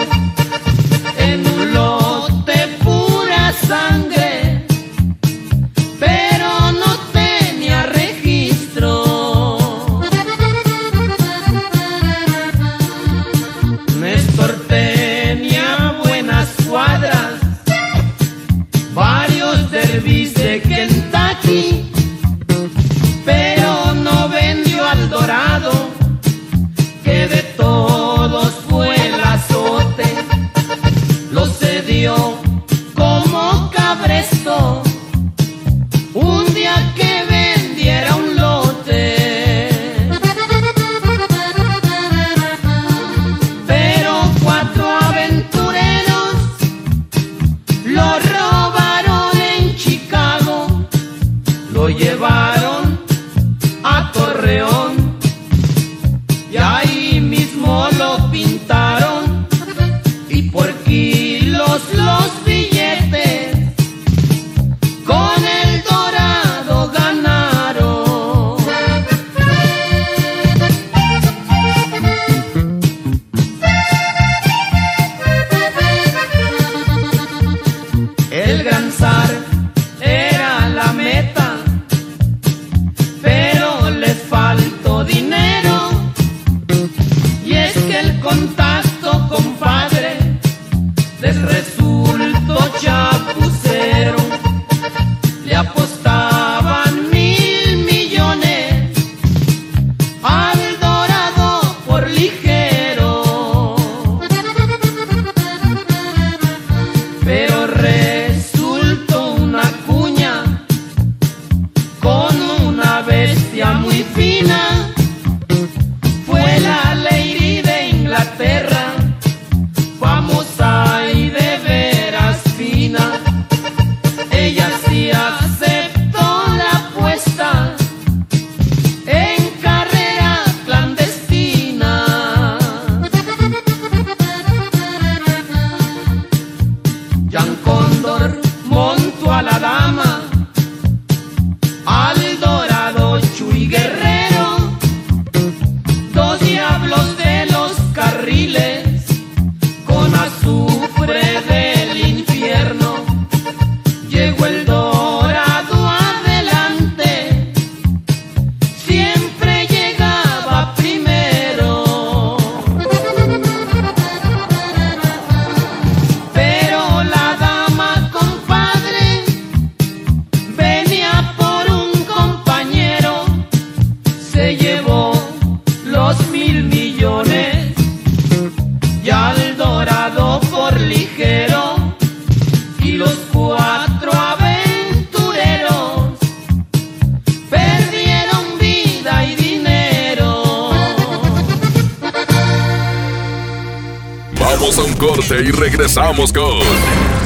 regresamos con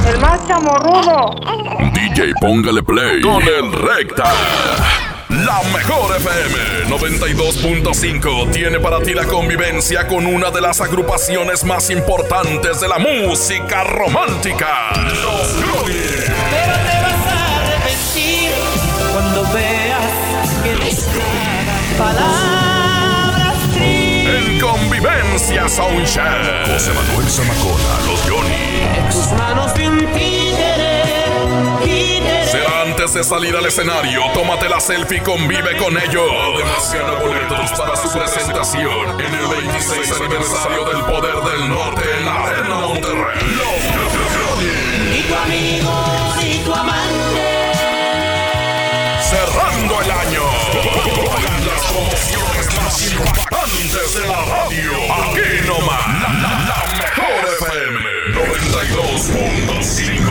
El más chamorrudo. DJ Póngale Play con el Recta. La mejor FM 92.5 tiene para ti la convivencia con una de las agrupaciones más importantes de la música romántica. Los Convivencia Soundcheck. José Manuel Zamacona, Los Goonies. en tus manos de un títere. títere. Será antes de salir al escenario, tómate la selfie y convive con ellos. Además, gana boletos para su presentación en el 26 aniversario del Poder del Norte en la Arena Monterrey. Los Ni tu amigo, ni tu amante. Cerrando el año impactantes de la radio. Aquí nomás, la, la- la mejor FM 92.5.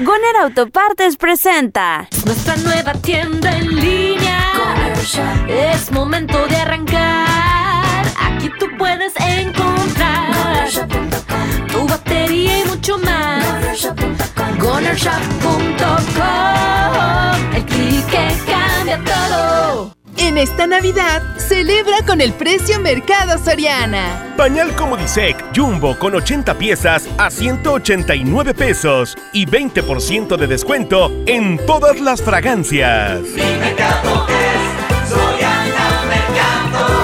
Goner Autopartes presenta Nuestra nueva tienda en línea. Es momento de arrancar. Aquí tú puedes encontrar tu batería y mucho más. Gonershop.com. El clic que cambia todo. En esta Navidad, celebra con el precio Mercado Soriana. Pañal Comodisec Jumbo con 80 piezas a 189 pesos y 20% de descuento en todas las fragancias.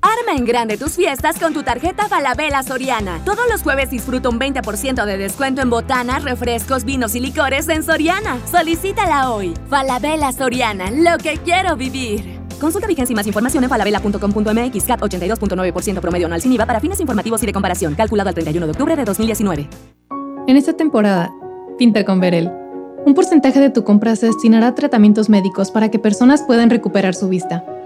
Arma en grande tus fiestas con tu tarjeta Falabella Soriana. Todos los jueves disfruta un 20% de descuento en botanas, refrescos, vinos y licores en Soriana. Solicítala hoy. Falabella Soriana, lo que quiero vivir. Consulta vigencia y más información en falabella.com.mx CAT 82.9% promedio anual sin IVA para fines informativos y de comparación. Calculado al 31 de octubre de 2019. En esta temporada, pinta con Verel. Un porcentaje de tu compra se destinará a tratamientos médicos para que personas puedan recuperar su vista.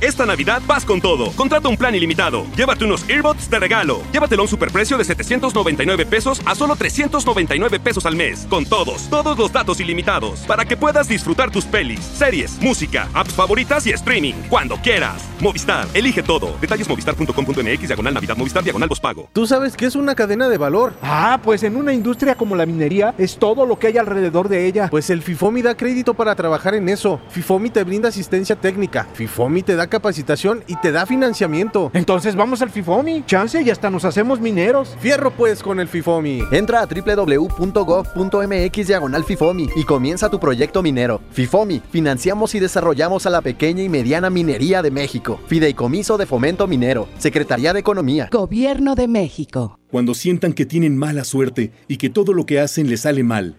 Esta Navidad vas con todo. Contrata un plan ilimitado. Llévate unos earbuds de regalo. Llévatelo a un superprecio de 799 pesos a solo 399 pesos al mes. Con todos, todos los datos ilimitados. Para que puedas disfrutar tus pelis, series, música, apps favoritas y streaming. Cuando quieras. Movistar, elige todo. Detalles movistar.com.mx, diagonal Navidad, Movistar, diagonal pago. ¿Tú sabes qué es una cadena de valor? Ah, pues en una industria como la minería es todo lo que hay alrededor de ella. Pues el FIFOMI da crédito para trabajar en eso. FIFOMI te brinda asistencia técnica. FIFOMI te da capacitación y te da financiamiento. Entonces vamos al FIFOMI. Chance y hasta nos hacemos mineros. Fierro pues con el FIFOMI. Entra a www.gov.mx diagonal FIFOMI y comienza tu proyecto minero. FIFOMI, financiamos y desarrollamos a la pequeña y mediana minería de México. Fideicomiso de Fomento Minero, Secretaría de Economía. Gobierno de México. Cuando sientan que tienen mala suerte y que todo lo que hacen les sale mal,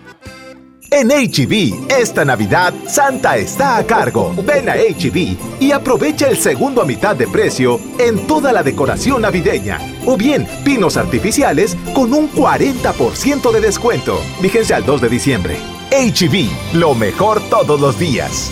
En HB, esta Navidad, Santa está a cargo. Ven a HB y aprovecha el segundo a mitad de precio en toda la decoración navideña. O bien, pinos artificiales con un 40% de descuento. Vigencia al 2 de diciembre. HB, lo mejor todos los días.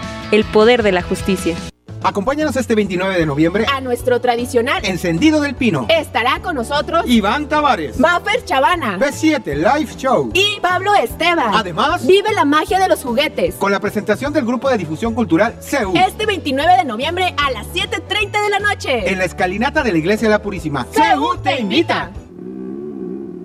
El poder de la justicia. Acompáñanos este 29 de noviembre a nuestro tradicional Encendido del Pino. Estará con nosotros Iván Tavares, Maffer Chavana, B7 Live Show y Pablo Esteban. Además, vive la magia de los juguetes con la presentación del grupo de difusión cultural CEU. Este 29 de noviembre a las 7:30 de la noche en la escalinata de la Iglesia de la Purísima. CEU te invita.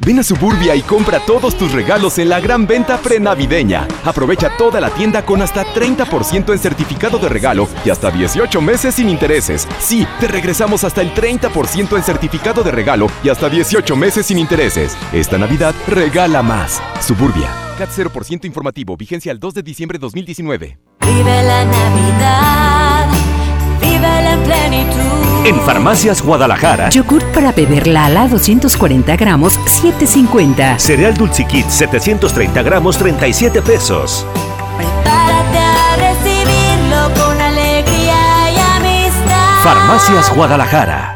Ven a Suburbia y compra todos tus regalos en la gran venta prenavideña. Aprovecha toda la tienda con hasta 30% en certificado de regalo y hasta 18 meses sin intereses. Sí, te regresamos hasta el 30% en certificado de regalo y hasta 18 meses sin intereses. Esta Navidad regala más. Suburbia. CAT 0% informativo. Vigencia el 2 de diciembre de 2019. Vive la Navidad. En plenitud. En Farmacias Guadalajara. Yogurt para beber Lala 240 gramos, 7.50. Cereal Dulciquit 730 gramos, 37 pesos. Prepárate a recibirlo con alegría y amistad. Farmacias Guadalajara.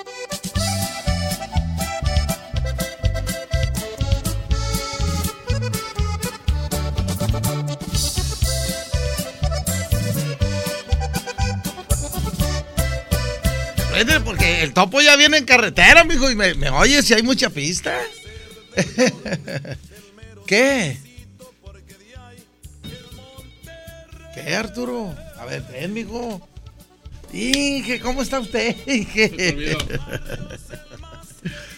Porque el topo ya viene en carretera, mijo, y me, me oye si hay mucha pista. ¿Qué? ¿Qué, Arturo? A ver, ven, mijo. Inge, ¿cómo está usted? Inge?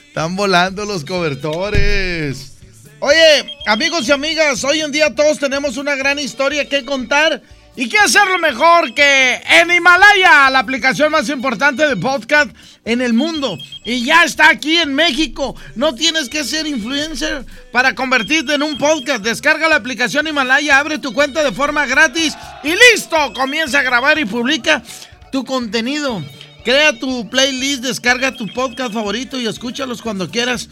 Están volando los cobertores. Oye, amigos y amigas, hoy en día todos tenemos una gran historia que contar. ¿Y qué hacerlo mejor que en Himalaya, la aplicación más importante de podcast en el mundo? Y ya está aquí en México. No tienes que ser influencer para convertirte en un podcast. Descarga la aplicación Himalaya, abre tu cuenta de forma gratis y listo. Comienza a grabar y publica tu contenido. Crea tu playlist, descarga tu podcast favorito y escúchalos cuando quieras.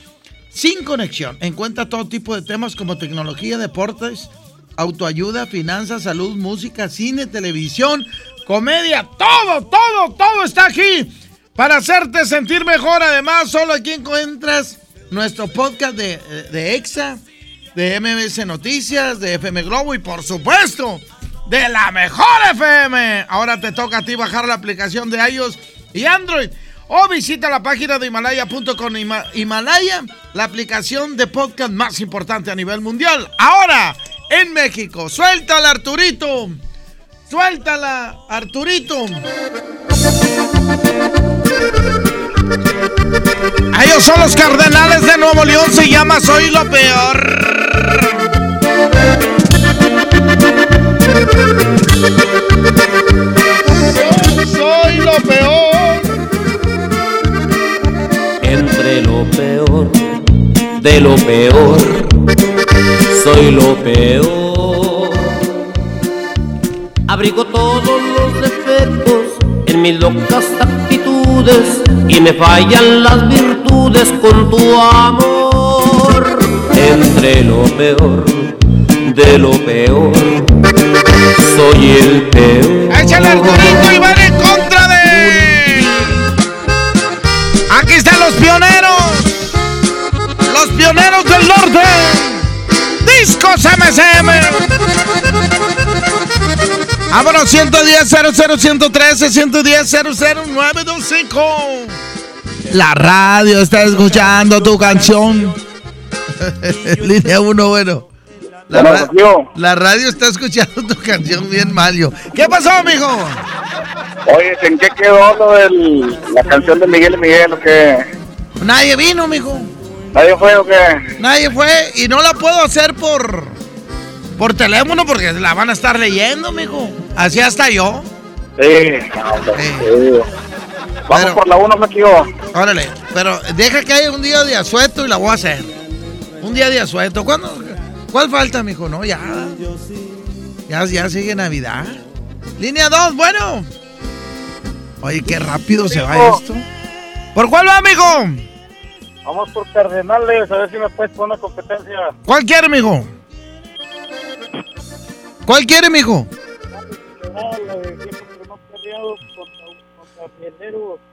Sin conexión. Encuentra todo tipo de temas como tecnología, deportes autoayuda, finanzas, salud, música, cine, televisión, comedia, todo, todo, todo está aquí para hacerte sentir mejor. Además, solo aquí encuentras nuestro podcast de, de EXA, de MBS Noticias, de FM Globo y por supuesto de la mejor FM. Ahora te toca a ti bajar la aplicación de iOS y Android. O visita la página de Himalaya.com. Himalaya, la aplicación de podcast más importante a nivel mundial. Ahora, en México. Suéltala, Arturito. Suéltala, Arturito. Ellos son los cardenales de Nuevo León. Se llama Soy lo peor. Soy lo peor. Entre lo peor de lo peor, soy lo peor. Abrigo todos los defectos en mis locas actitudes y me fallan las virtudes con tu amor. Entre lo peor de lo peor, soy el peor. ¡Échale Arturito y van en contra de! ¡Aquí están los pioneros! ¡Los pioneros del norte! ¡Discos MSM! ¡Vámonos 110-00-113-110-00925. La radio está escuchando tu canción. Línea 1, bueno. La, ra- la radio está escuchando tu canción bien, Mario. ¿Qué pasó, mijo? Oye, ¿en qué quedó lo de la canción de Miguel y Miguel o qué? Nadie vino, mijo. ¿Nadie fue o qué? Nadie fue y no la puedo hacer por por teléfono porque la van a estar leyendo, mijo. Así hasta yo. Sí, no, hombre, sí. Vamos por la 1, me equivoco. Órale, pero deja que haya un día de asueto y la voy a hacer. Un día de asueto. ¿Cuándo? ¿Cuál falta, mijo? No, ya. Ya, ya sigue Navidad. Línea 2, bueno. Oye, qué rápido se va esto. ¿Por cuál va, mijo? Vamos por Cardenales, a ver si me puedes poner una competencia. ¿Cuál quiere, mijo? ¿Cuál quiere, mijo?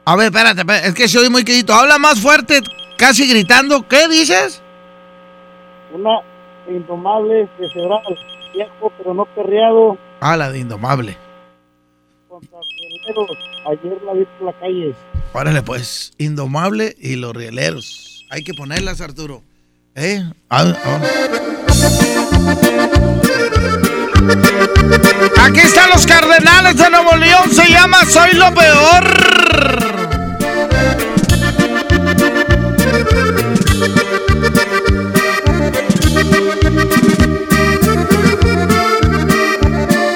A ver, espérate, espérate, es que soy muy quedito. Habla más fuerte, casi gritando. ¿Qué dices? Una indomable que será viejo pero no perreado Ah, la de Indomable. contra Pioneros. Ayer la vi por la calle. Órale, pues, Indomable y los rieleros. Hay que ponerlas, Arturo. ¿Eh? Ah, ah. Aquí están los Cardenales de Nuevo León. Se llama Soy lo peor.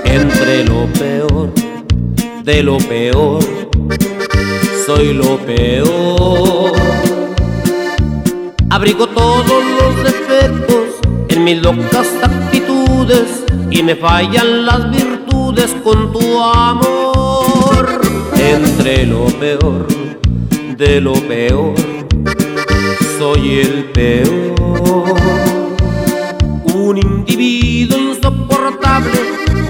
Entre lo peor de lo peor, soy lo peor. Abrigo todos los defectos en mis locas actitudes y me fallan las virtudes con tu amor. Entre lo peor de lo peor, soy el peor. Un individuo insoportable,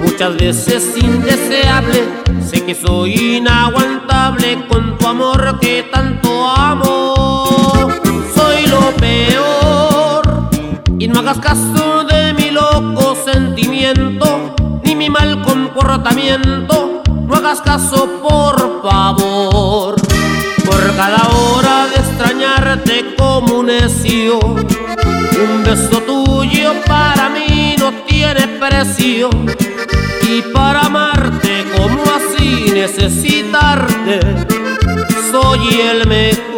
muchas veces indeseable. Sé que soy inaguantable con tu amor que tanto amo. Soy lo peor y no hagas caso de mi loco sentimiento ni mi mal comportamiento. No hagas caso, por favor. Por cada hora de extrañarte como un un beso tuyo para mí no tiene precio. Y para amarte como así necesitarte, soy el mejor.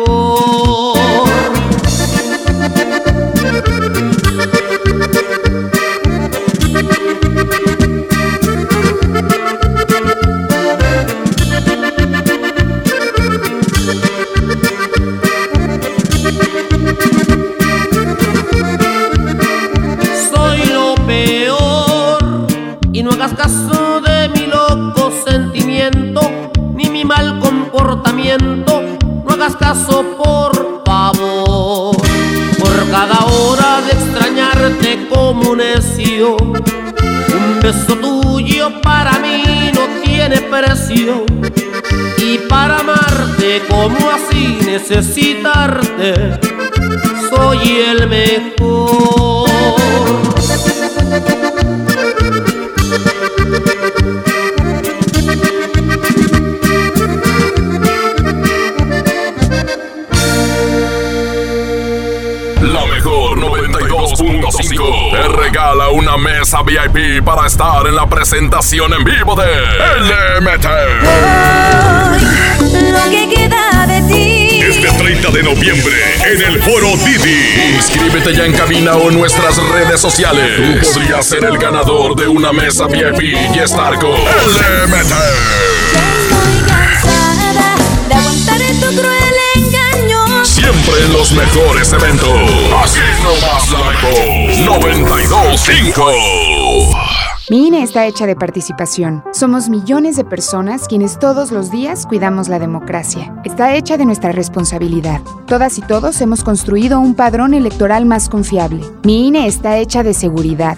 Por favor. Por cada hora de extrañarte como un necio. Un beso tuyo para mí no tiene precio. Y para amarte como así necesitarte soy el mejor. 92.5 te regala una mesa VIP para estar en la presentación en vivo de LMT. Lo que queda de ti. Este 30 de noviembre en el Foro Didi. Inscríbete ya en cabina o en nuestras redes sociales. Tú podrías ser el ganador de una mesa VIP y estar con LMT. Cansada de aguantar tu los mejores eventos. Aquí nomás la mejor 92.5. Mi INE está hecha de participación. Somos millones de personas quienes todos los días cuidamos la democracia. Está hecha de nuestra responsabilidad. Todas y todos hemos construido un padrón electoral más confiable. Mi INE está hecha de seguridad.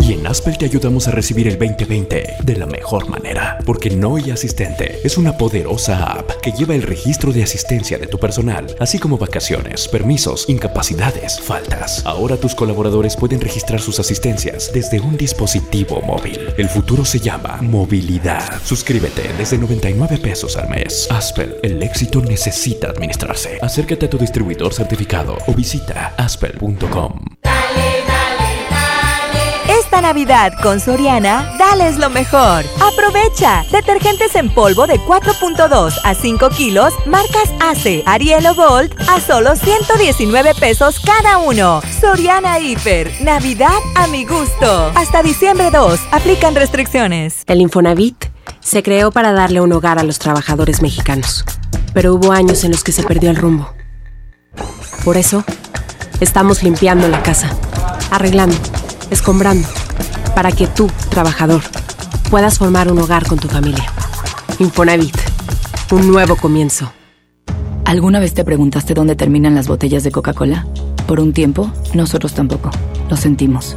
Y en Aspel te ayudamos a recibir el 2020 de la mejor manera. Porque Noi Asistente es una poderosa app que lleva el registro de asistencia de tu personal, así como vacaciones, permisos, incapacidades, faltas. Ahora tus colaboradores pueden registrar sus asistencias desde un dispositivo móvil. El futuro se llama movilidad. Suscríbete desde 99 pesos al mes. Aspel, el éxito necesita administrarse. Acércate a tu distribuidor certificado o visita aspel.com. Navidad con Soriana, dales lo mejor. Aprovecha. Detergentes en polvo de 4.2 a 5 kilos, marcas ACE, Ariel o Gold, a solo 119 pesos cada uno. Soriana Hiper. Navidad a mi gusto. Hasta diciembre 2. Aplican restricciones. El Infonavit se creó para darle un hogar a los trabajadores mexicanos. Pero hubo años en los que se perdió el rumbo. Por eso, estamos limpiando la casa, arreglando escombrando, para que tú, trabajador, puedas formar un hogar con tu familia. Infonavit, un nuevo comienzo. ¿Alguna vez te preguntaste dónde terminan las botellas de Coca-Cola? Por un tiempo, nosotros tampoco. Lo sentimos.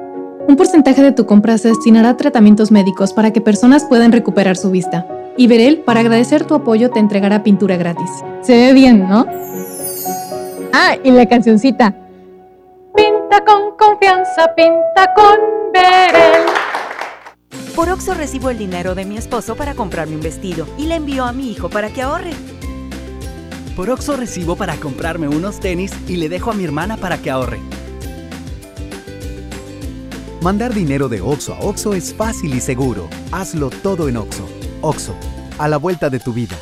Un porcentaje de tu compra se destinará a tratamientos médicos para que personas puedan recuperar su vista. Y Verel, para agradecer tu apoyo, te entregará pintura gratis. Se ve bien, ¿no? Ah, y la cancioncita. Pinta con confianza, pinta con Verel. Por Oxo recibo el dinero de mi esposo para comprarme un vestido y le envío a mi hijo para que ahorre. Por Oxo recibo para comprarme unos tenis y le dejo a mi hermana para que ahorre. Mandar dinero de Oxo a Oxo es fácil y seguro. Hazlo todo en Oxo. Oxo, a la vuelta de tu vida.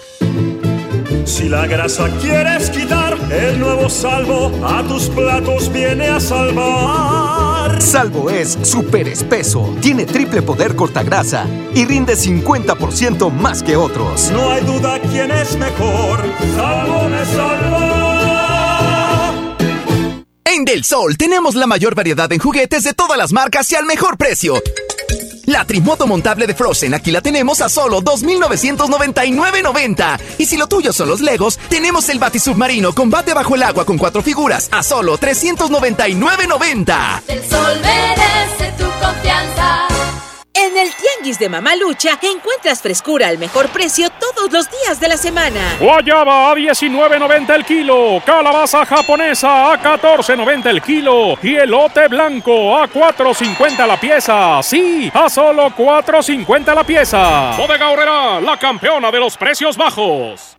Si la grasa quieres quitar, el nuevo salvo a tus platos viene a salvar. Salvo es súper espeso, tiene triple poder cortagrasa y rinde 50% más que otros. No hay duda quién es mejor. Salvo me salva. En Del Sol tenemos la mayor variedad en juguetes de todas las marcas y al mejor precio. La trimoto montable de Frozen aquí la tenemos a solo 2.999.90. Y si lo tuyo son los Legos, tenemos el Batisubmarino Combate bajo el agua con cuatro figuras a solo 399.90. El sol merece tu confianza. En el Tianguis de Mamalucha encuentras frescura al mejor precio todos los días de la semana. Guayaba a 19.90 el kilo, calabaza japonesa a 14.90 el kilo y elote blanco a 4.50 la pieza. Sí, a solo 4.50 la pieza. Bodega Horrera, la campeona de los precios bajos.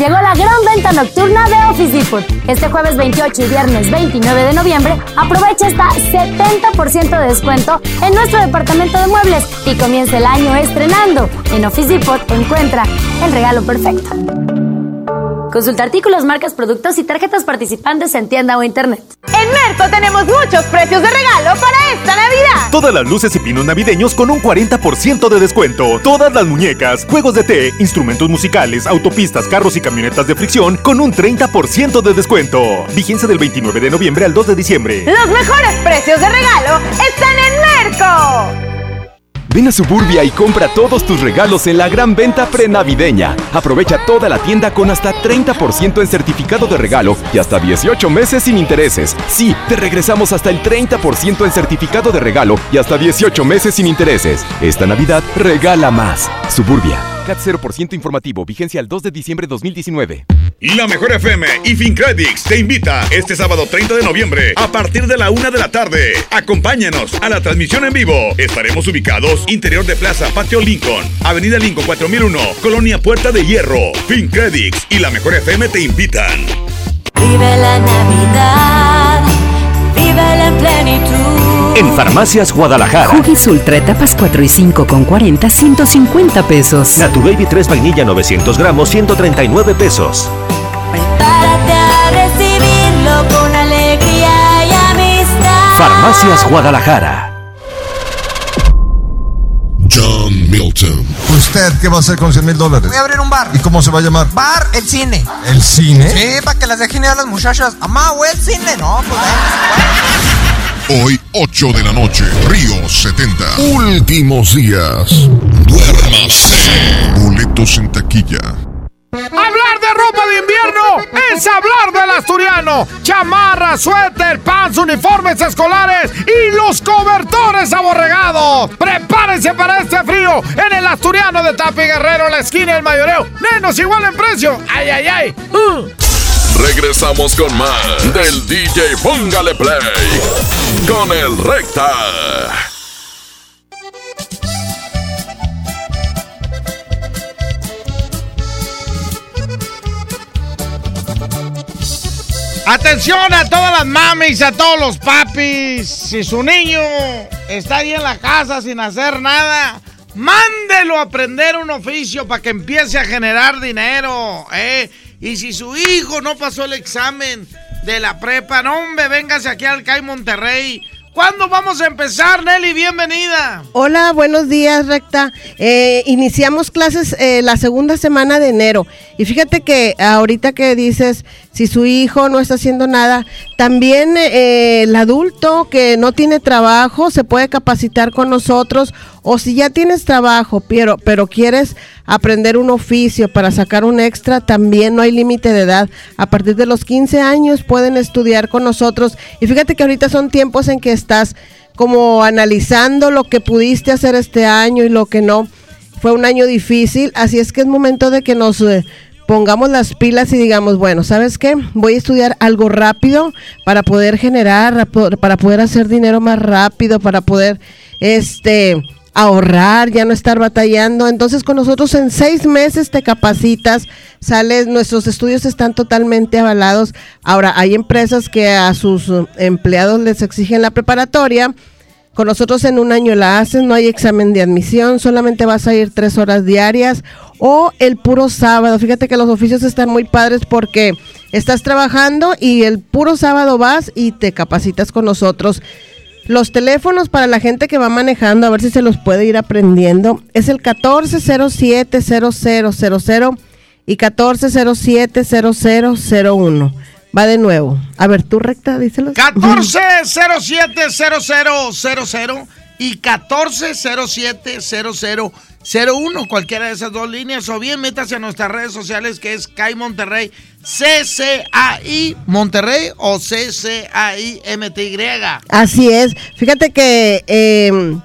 Llegó la gran venta nocturna de Office Depot. Este jueves 28 y viernes 29 de noviembre, aprovecha hasta 70% de descuento en nuestro departamento de muebles y comienza el año estrenando. En Office Depot encuentra el regalo perfecto. Consulta artículos, marcas, productos y tarjetas participantes en tienda o internet. En Merco tenemos muchos precios de regalo para esta Navidad. Todas las luces y pinos navideños con un 40% de descuento. Todas las muñecas, juegos de té, instrumentos musicales, autopistas, carros y camionetas de fricción con un 30% de descuento. Vigencia del 29 de noviembre al 2 de diciembre. Los mejores precios de regalo están en Merco. Ven a Suburbia y compra todos tus regalos en la gran venta prenavideña. Aprovecha toda la tienda con hasta 30% en certificado de regalo y hasta 18 meses sin intereses. Sí, te regresamos hasta el 30% en certificado de regalo y hasta 18 meses sin intereses. Esta Navidad regala más. Suburbia. CAT 0% informativo. Vigencia al 2 de diciembre de 2019. La Mejor FM y FinCredits te invita este sábado 30 de noviembre a partir de la una de la tarde. Acompáñanos a la transmisión en vivo. Estaremos ubicados interior de Plaza Patio Lincoln, Avenida Lincoln 4001, Colonia Puerta de Hierro. FinCredits y La Mejor FM te invitan. Vive la Navidad, vive en plenitud. En Farmacias Guadalajara. Huggies Ultra etapas 4 y 5 con 40, 150 pesos. Natu Baby 3 vainilla 900 gramos, 139 pesos. Prepárate a recibirlo con alegría y amistad. Farmacias Guadalajara. John Milton. ¿Usted qué va a hacer con 100 mil dólares? Voy a abrir un bar. ¿Y cómo se va a llamar? Bar El Cine. ¿El cine? Sí, para que las dejen ir a las muchachas. Amá, güey, el cine. No, pues Hoy, 8 de la noche, Río 70. Últimos días. Duérmase. Boletos en taquilla. Hablar de ropa de invierno es hablar del asturiano. Chamarra, suéter, pants, uniformes escolares y los cobertores aborregados. Prepárense para este frío en el asturiano de Tapi Guerrero, la esquina del mayoreo. Menos igual en precio. Ay, ay, ay. Uh. Regresamos con más del DJ Póngale Play con el Recta. Atención a todas las mamis, a todos los papis. Si su niño está ahí en la casa sin hacer nada, mándelo a aprender un oficio para que empiece a generar dinero. ¿eh? Y si su hijo no pasó el examen de la prepa, no, hombre, véngase aquí al CAI Monterrey. ¿Cuándo vamos a empezar, Nelly? Bienvenida. Hola, buenos días, Recta. Eh, iniciamos clases eh, la segunda semana de enero. Y fíjate que ahorita que dices, si su hijo no está haciendo nada, también eh, el adulto que no tiene trabajo se puede capacitar con nosotros. O si ya tienes trabajo, pero, quieres aprender un oficio para sacar un extra, también no hay límite de edad. A partir de los 15 años pueden estudiar con nosotros. Y fíjate que ahorita son tiempos en que estás como analizando lo que pudiste hacer este año y lo que no. Fue un año difícil, así es que es momento de que nos eh, pongamos las pilas y digamos, bueno, ¿sabes qué? Voy a estudiar algo rápido para poder generar, para poder hacer dinero más rápido, para poder, este, ahorrar, ya no estar batallando. Entonces con nosotros en seis meses te capacitas, sales, nuestros estudios están totalmente avalados. Ahora, hay empresas que a sus uh, empleados les exigen la preparatoria. Con nosotros en un año la hacen, no hay examen de admisión, solamente vas a ir tres horas diarias o el puro sábado. Fíjate que los oficios están muy padres porque estás trabajando y el puro sábado vas y te capacitas con nosotros. Los teléfonos para la gente que va manejando, a ver si se los puede ir aprendiendo, es el 1407-0000 y 1407-0001. Va de nuevo. A ver, tú recta, díselo. 1407-0000 y 1407-0001. Cualquiera de esas dos líneas. O bien métase a nuestras redes sociales que es CAI Monterrey, CCAI Monterrey o CCAI MTY. Así es. Fíjate que eh,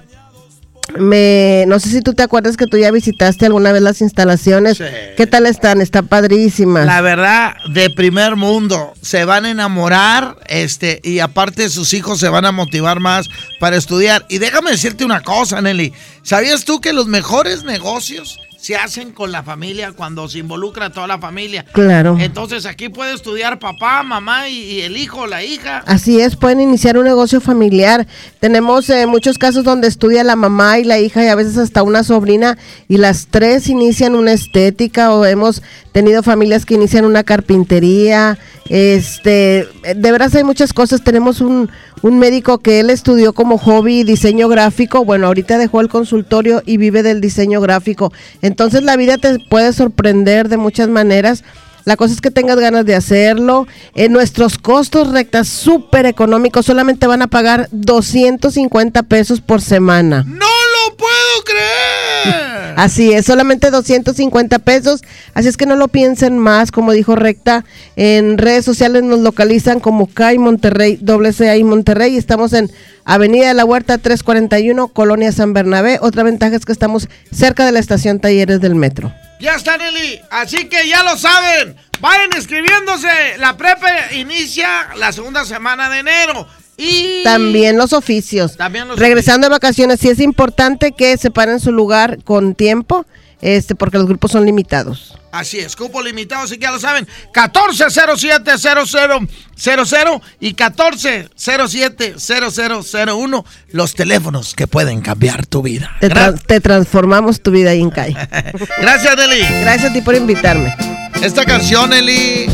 me, no sé si tú te acuerdas que tú ya visitaste alguna vez las instalaciones. ¿Qué tal están? Está padrísimas. La verdad, de primer mundo. Se van a enamorar, este, y aparte sus hijos se van a motivar más para estudiar. Y déjame decirte una cosa, Nelly. ¿Sabías tú que los mejores negocios se hacen con la familia cuando se involucra toda la familia. Claro. Entonces aquí puede estudiar papá, mamá y, y el hijo, la hija. Así es, pueden iniciar un negocio familiar. Tenemos eh, muchos casos donde estudia la mamá y la hija y a veces hasta una sobrina y las tres inician una estética o hemos tenido familias que inician una carpintería. Este, de veras hay muchas cosas. Tenemos un, un médico que él estudió como hobby diseño gráfico. Bueno, ahorita dejó el consultorio y vive del diseño gráfico. Entonces la vida te puede sorprender de muchas maneras. La cosa es que tengas ganas de hacerlo. En nuestros costos rectas súper económicos solamente van a pagar 250 pesos por semana. ¡No lo puedo creer! Así es, solamente 250 pesos. Así es que no lo piensen más, como dijo Recta. En redes sociales nos localizan como CAI Monterrey, doble CAI Monterrey. Estamos en Avenida de la Huerta 341, Colonia San Bernabé. Otra ventaja es que estamos cerca de la estación Talleres del Metro. Ya está, Nelly. Así que ya lo saben. Vayan inscribiéndose. La prepa inicia la segunda semana de enero. Y También los oficios. También los Regresando de vacaciones, sí es importante que separen su lugar con tiempo, este, porque los grupos son limitados. Así es, cupo limitado, así que ya lo saben. 1407-0000 y 1407-0001. Los teléfonos que pueden cambiar tu vida. Te, tra- te transformamos tu vida, Incai. Gracias, Nelly. Gracias a ti por invitarme. Esta canción, Nelly,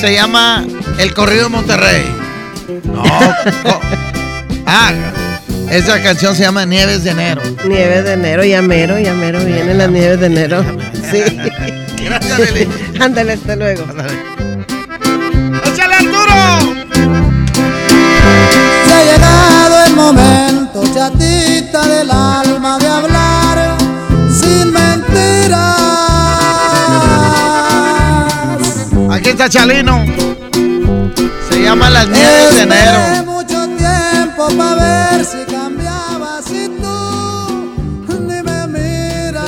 se llama El Corrido de Monterrey. No. ah, esa canción se llama Nieves de Enero. Nieves de enero, ya mero, ya mero, vienen las nieves de enero. Sí. Gracias, Nelly. Ándale, hasta luego. ¡Échale Arturo! Se ha llegado el momento, chatita del alma, de hablar sin mentiras. Aquí está Chalino. Llama Las Nieves de Enero. mucho tiempo para ver si cambiabas y tú ni me miras.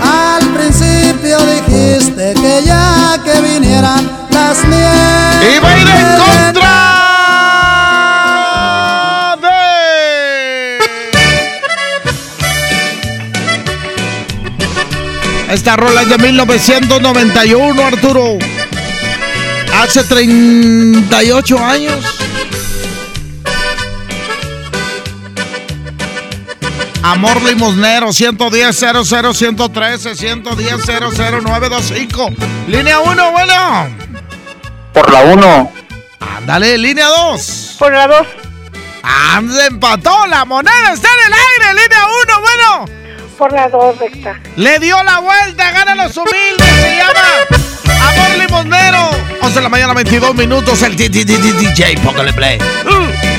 Al principio dijiste que ya que vinieran las nieves. ¡Iba a ir en contra Esta rola es de 1991, Arturo. Hace 38 años. Amor limosnero, 110 00 113 110 00925. Línea 1, bueno. Por la 1. Ándale, línea 2. Por la 2. Ande, empató. La moneda está en el aire. Línea 1, bueno. Por la 2, recta. Le dio la vuelta. Gana los humildes. Se llama Amor Limonero. 11 de la mañana, 22 minutos. El DJ. Póngale play. Uh.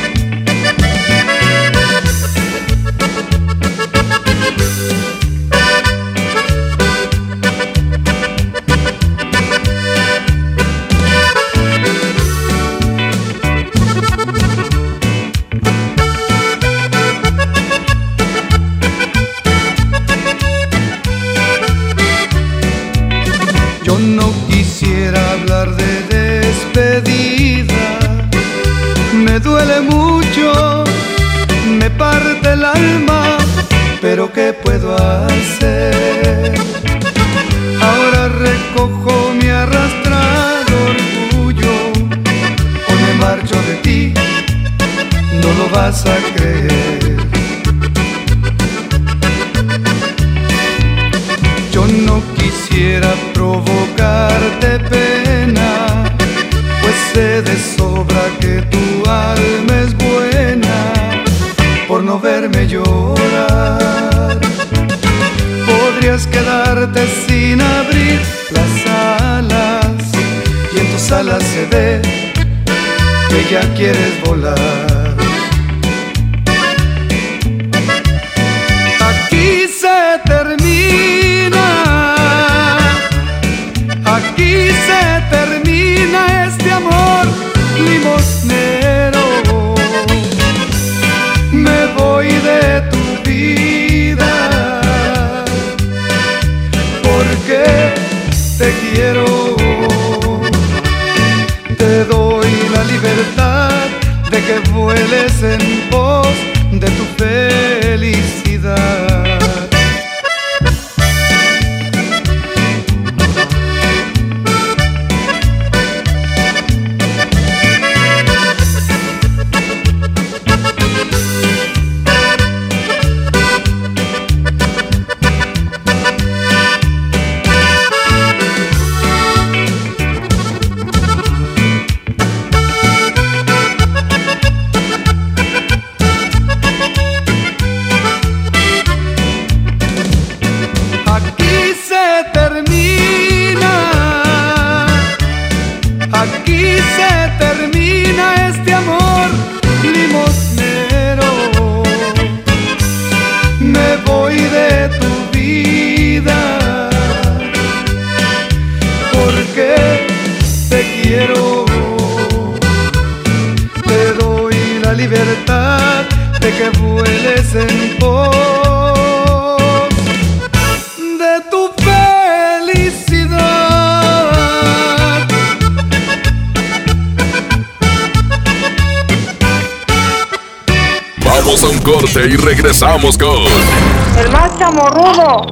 ¿Qué puedo hacer? Ahora recojo mi arrastrado orgullo, o me marcho de ti, no lo vas a creer. Yo no quisiera provocarte pena, pues sé de sobra que tu alma es buena por no verme llorar. Sin abrir las alas y en tus alas se ve que ya quieres volar. Regresamos con El más chamorrudo.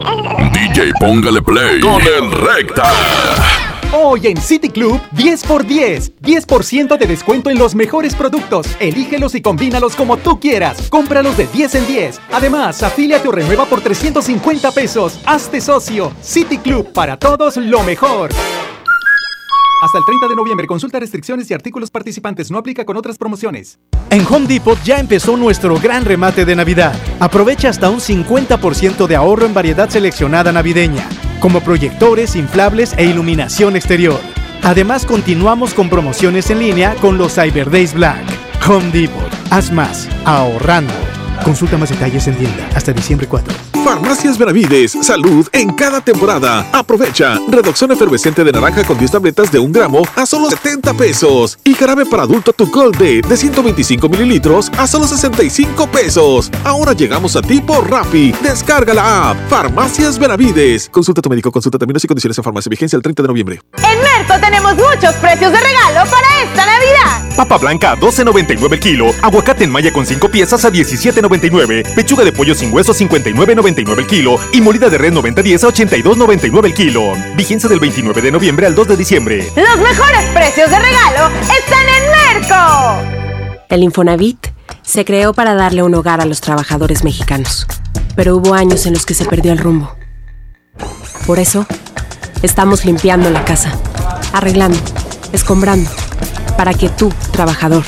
DJ Póngale Play con el Recta. Hoy en City Club, 10 por 10. 10% de descuento en los mejores productos. Elígelos y combínalos como tú quieras. Cómpralos de 10 en 10. Además, afíliate o renueva por 350 pesos. Hazte socio. City Club, para todos lo mejor. Hasta el 30 de noviembre, consulta restricciones y artículos participantes. No aplica con otras promociones. En Home Depot ya empezó nuestro gran remate de Navidad. Aprovecha hasta un 50% de ahorro en variedad seleccionada navideña, como proyectores, inflables e iluminación exterior. Además, continuamos con promociones en línea con los Cyber Days Black. Home Depot, haz más, ahorrando. Consulta más detalles en tienda hasta diciembre 4. Farmacias Benavides, salud en cada temporada. Aprovecha. Reducción efervescente de naranja con 10 tabletas de 1 gramo a solo 70 pesos. Y jarabe para adulto tu Gold D de 125 mililitros a solo 65 pesos. Ahora llegamos a ti por Rappi. Descarga la app. Farmacias Benavides. Consulta a tu médico, consulta términos y condiciones en farmacia. Vigencia el 30 de noviembre. En Merco tenemos muchos precios de regalo para esta Navidad. Papa blanca a 12.99 el kilo. Aguacate en malla con 5 piezas a 17.99. Pechuga de pollo sin hueso 59.99 el kilo. Y molida de red 90.10 a 82.99 el kilo. Vigencia del 29 de noviembre al 2 de diciembre. Los mejores precios de regalo están en Merco. El Infonavit se creó para darle un hogar a los trabajadores mexicanos. Pero hubo años en los que se perdió el rumbo. Por eso, estamos limpiando la casa, arreglando, escombrando, para que tú, trabajador,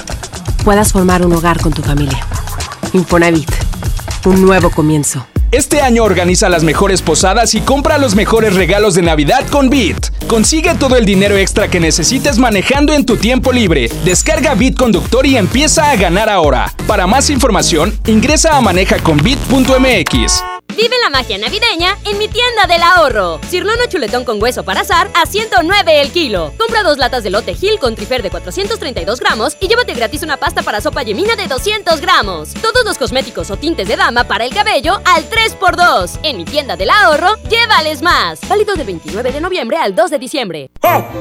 puedas formar un hogar con tu familia. Infonavit, un nuevo comienzo. Este año organiza las mejores posadas y compra los mejores regalos de Navidad con Bit. Consigue todo el dinero extra que necesites manejando en tu tiempo libre. Descarga Bit Conductor y empieza a ganar ahora. Para más información, ingresa a manejaconbit.mx. Vive la magia navideña en mi tienda del ahorro. Cirlono chuletón con hueso para azar a 109 el kilo. Compra dos latas de lote Gil con trifer de 432 gramos y llévate gratis una pasta para sopa yemina de 200 gramos. Todos los cosméticos o tintes de dama para el cabello al 3x2. En mi tienda del ahorro, llévales más. Válido del 29 de noviembre al 2 de diciembre.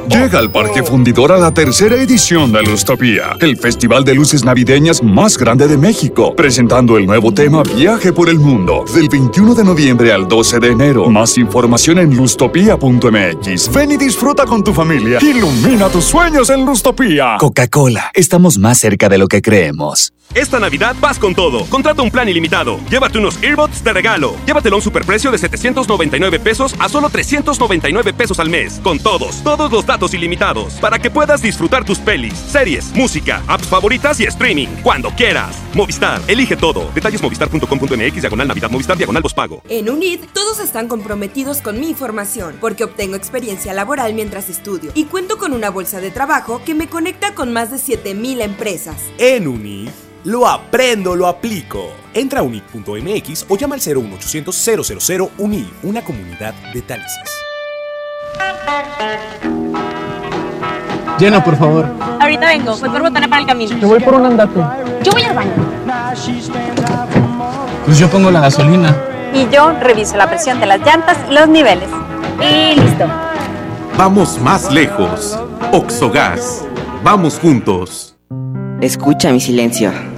Llega al Parque Fundidor a la tercera edición de Lustopía, el festival de luces navideñas más grande de México, presentando el nuevo tema Viaje por el Mundo, del 21 de noviembre al 12 de enero. Más información en lustopía.mx. Ven y disfruta con tu familia. Ilumina tus sueños en Lustopía. Coca-Cola, estamos más cerca de lo que creemos. Esta Navidad vas con todo. Contrata un plan ilimitado. Llévate unos earbuds de regalo. Llévatelo a un superprecio de 799 pesos a solo 399 pesos al mes. Con todos, todos los datos ilimitados. Para que puedas disfrutar tus pelis, series, música, apps favoritas y streaming. Cuando quieras. Movistar, elige todo. Detalles movistar.com.mx, diagonal Navidad, Movistar, diagonal pago. En UNID, todos están comprometidos con mi formación, porque obtengo experiencia laboral mientras estudio y cuento con una bolsa de trabajo que me conecta con más de 7000 empresas. En UNID. Lo aprendo, lo aplico. Entra a unid.mx o llama al 01800 000 UNID, una comunidad de talentos. Llena, por favor. Ahorita vengo, voy por botana para el camino. Te voy por un andate. Yo voy al baño. Pues yo pongo la gasolina. Y yo reviso la presión de las llantas y los niveles. Y listo. Vamos más lejos. Oxogas. Vamos juntos. Escucha mi silencio.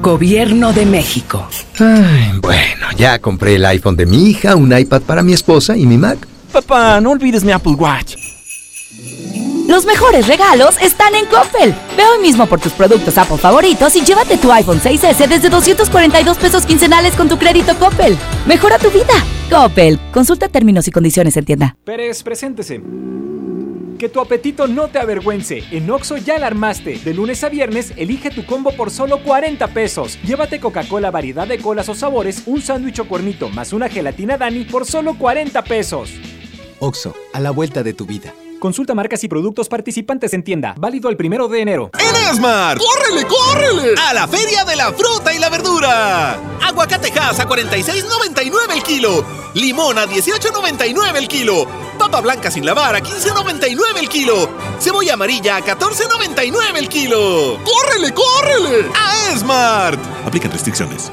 Gobierno de México. Ay, bueno, ya compré el iPhone de mi hija, un iPad para mi esposa y mi Mac. Papá, no olvides mi Apple Watch. Los mejores regalos están en Coppel. Ve hoy mismo por tus productos Apple favoritos y llévate tu iPhone 6S desde 242 pesos quincenales con tu crédito Coppel. Mejora tu vida. Coppel. Consulta términos y condiciones en tienda. Pérez, preséntese. Que tu apetito no te avergüence. En Oxo ya la armaste. De lunes a viernes, elige tu combo por solo 40 pesos. Llévate Coca-Cola variedad de colas o sabores, un sándwich o cuernito más una gelatina Dani por solo 40 pesos. Oxo, a la vuelta de tu vida. Consulta marcas y productos participantes en tienda. Válido el primero de enero. En Esmar, ¡córrele, córrele! A la Feria de la Fruta y la Verdura. Aguacatejas a 46.99 el kilo. Limón a 18.99 el kilo. Papa blanca sin lavar a 15.99 el kilo. Cebolla amarilla a 14.99 el kilo. ¡Córrele, córrele! A Esmart. Aplican restricciones.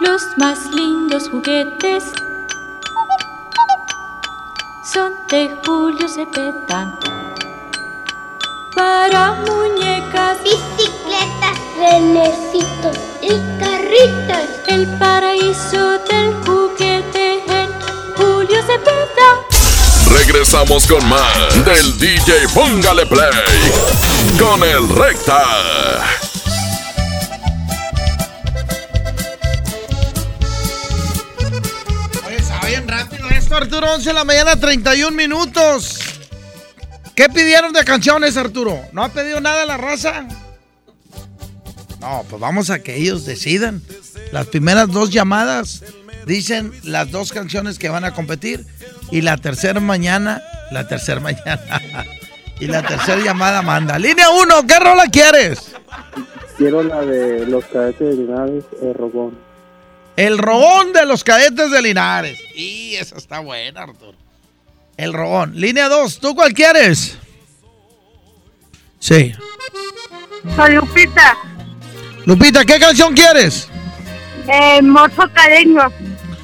Los más lindos juguetes son de Julio Cepeda. Para muñecas, bicicletas, renecitos y carritas. El paraíso del juguete en Julio Cepeda. Regresamos con más del DJ Póngale Play con el Recta. Arturo. 11 de la mañana, 31 minutos. ¿Qué pidieron de canciones, Arturo? ¿No ha pedido nada la raza? No, pues vamos a que ellos decidan. Las primeras dos llamadas dicen las dos canciones que van a competir. Y la tercera mañana, la tercera mañana. y la tercera llamada manda. Línea 1, ¿qué rola quieres? Quiero la de los cadetes de Linares, el robón. El robón de los cadetes de Linares. Y esa está buena, Arturo. El robón. Línea 2, ¿tú cuál quieres? Sí. Soy Lupita. Lupita, ¿qué canción quieres? Eh, Mozo Cariño.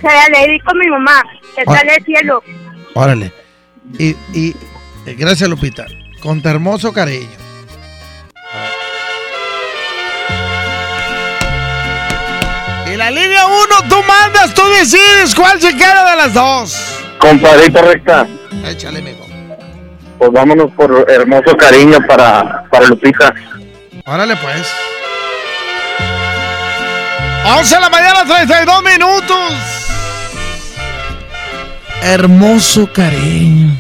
Que la le con mi mamá. Que Ah. sale del cielo. Órale. Y, y eh, gracias, Lupita. Con tu hermoso cariño. Y la línea 1, tú mandas, tú decides cuál se queda de las dos. Compadrito recta, Échale, mijo. pues vámonos por hermoso cariño para, para Lupita. Órale, pues. 11 de la mañana, 32 minutos. Hermoso cariño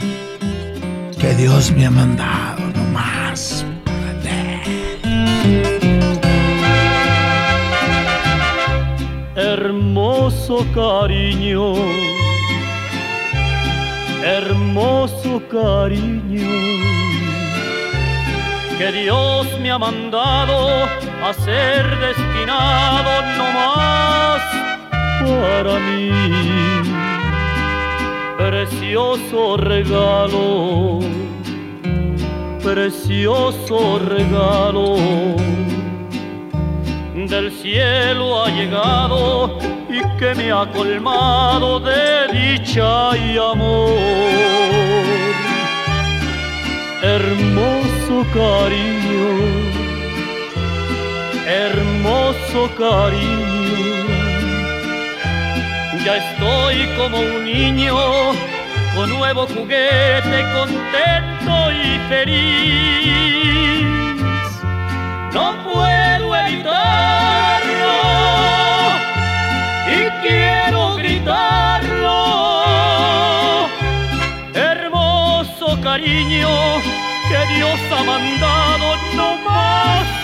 que Dios me ha mandado, hermoso cariño, hermoso cariño, que Dios me ha mandado a ser destinado no más para mí. Precioso regalo, precioso regalo del cielo ha llegado y que me ha colmado de dicha y amor. Hermoso cariño, hermoso cariño, ya estoy como un niño con nuevo juguete, contento y feliz no puedo evitarlo y quiero gritarlo. Hermoso cariño que Dios ha mandado no más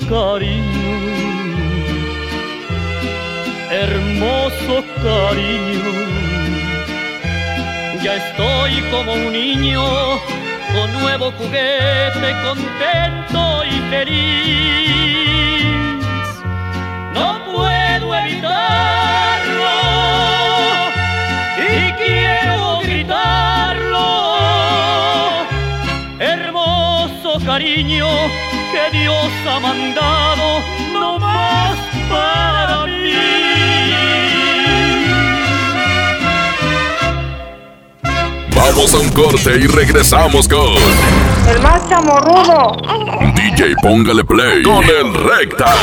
cariño, hermoso cariño. Ya estoy como un niño con nuevo juguete, contento y feliz. No puedo gritarlo y quiero gritarlo. Hermoso cariño que Dios ha mandado no más para Vamos a un corte y regresamos con El más chamorrudo. DJ Póngale Play con el Recta.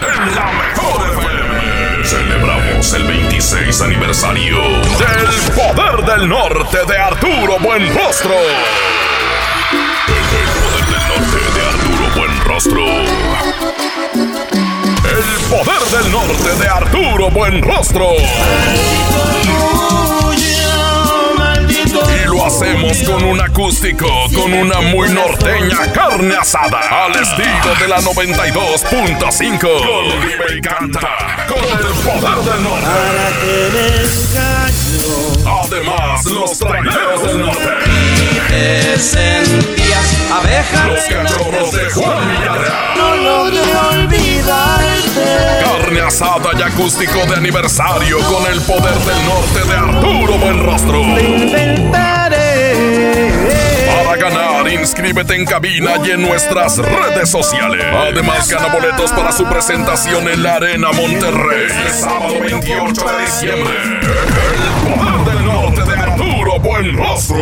En la mejor FM celebramos el 26 aniversario del Poder del Norte de Arturo Buenrostro. El Poder del Norte de Arturo Buenrostro. Y lo hacemos con un acústico, con una muy norteña carne asada, al estilo de la 92.5. Con Vive y canta, con el poder del norte. Además, los traileros del norte. Te sentías abeja Los cachorros de Juan Villarreal. No logré olvidarte. Carne asada y acústico de aniversario con el poder del norte de Arturo Buenrostro. Para ganar, inscríbete en cabina y en nuestras redes sociales. Además, gana boletos para su presentación en la Arena Monterrey. Este sábado 28 de diciembre. El poder Arturo Buenrostro.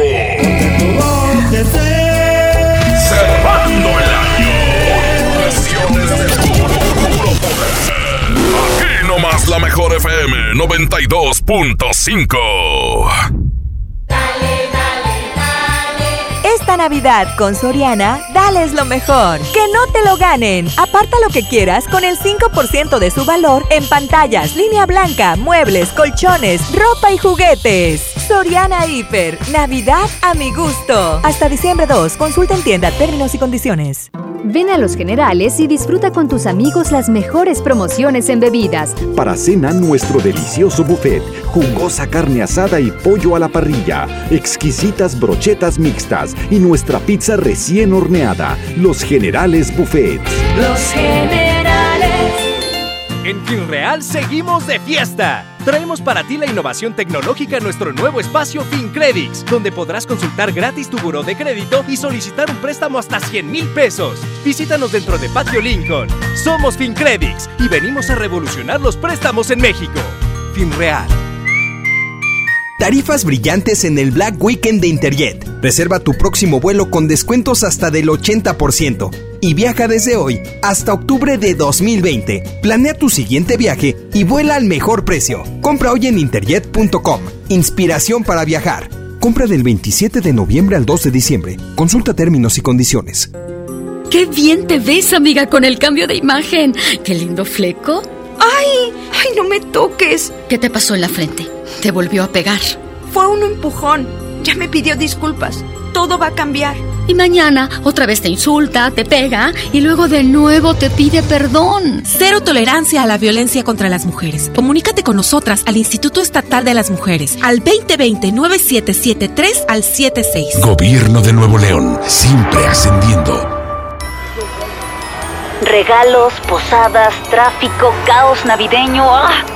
Cerrando el año. Versiones de puro poder. Aquí nomás la mejor FM 92.5. Esta Navidad con Soriana, dales lo mejor. Que no te lo ganen. Aparta lo que quieras con el 5% de su valor en pantallas, línea blanca, muebles, colchones, ropa y juguetes. Soriana Hiper. Navidad a mi gusto. Hasta diciembre 2. Consulta en tienda términos y condiciones. Ven a Los Generales y disfruta con tus amigos las mejores promociones en bebidas. Para cena, nuestro delicioso buffet, jugosa carne asada y pollo a la parrilla, exquisitas brochetas mixtas y nuestra pizza recién horneada. Los Generales Buffet. Los Generales. En FinReal seguimos de fiesta. Traemos para ti la innovación tecnológica en nuestro nuevo espacio FinCredits, donde podrás consultar gratis tu buró de crédito y solicitar un préstamo hasta 100 mil pesos. Visítanos dentro de Patio Lincoln. Somos FinCredits y venimos a revolucionar los préstamos en México. FinReal. Tarifas brillantes en el Black Weekend de Interjet. Reserva tu próximo vuelo con descuentos hasta del 80% y viaja desde hoy hasta octubre de 2020. Planea tu siguiente viaje y vuela al mejor precio. Compra hoy en interjet.com. Inspiración para viajar. Compra del 27 de noviembre al 2 de diciembre. Consulta términos y condiciones. ¡Qué bien te ves, amiga, con el cambio de imagen! ¡Qué lindo fleco! ¡Ay! ¡Ay, no me toques! ¿Qué te pasó en la frente? ¿Te volvió a pegar? Fue un empujón. Ya me pidió disculpas. Todo va a cambiar. Y mañana otra vez te insulta, te pega y luego de nuevo te pide perdón. Cero tolerancia a la violencia contra las mujeres. Comunícate con nosotras al Instituto Estatal de las Mujeres al 2020-9773 al 76. Gobierno de Nuevo León, siempre ascendiendo. Regalos, posadas, tráfico, caos navideño. ¡Ah!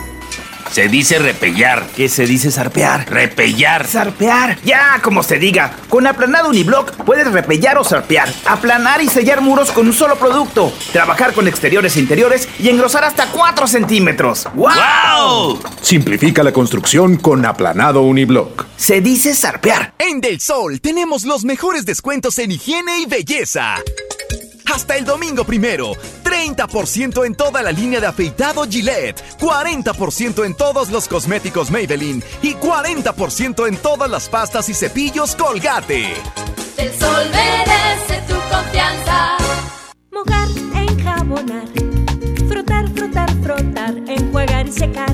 Se dice repellar. ¿Qué se dice zarpear? Repellar. Zarpear. Ya, como se diga. Con aplanado uniblock puedes repellar o zarpear. Aplanar y sellar muros con un solo producto. Trabajar con exteriores e interiores y engrosar hasta 4 centímetros. ¡Wow! Simplifica la construcción con aplanado uniblock. Se dice zarpear. En Del Sol tenemos los mejores descuentos en higiene y belleza. Hasta el domingo primero, 30% en toda la línea de afeitado Gillette, 40% en todos los cosméticos Maybelline y 40% en todas las pastas y cepillos Colgate. El sol merece tu confianza. Mojar, enjabonar, frotar, frotar, frotar, enjuagar y secar.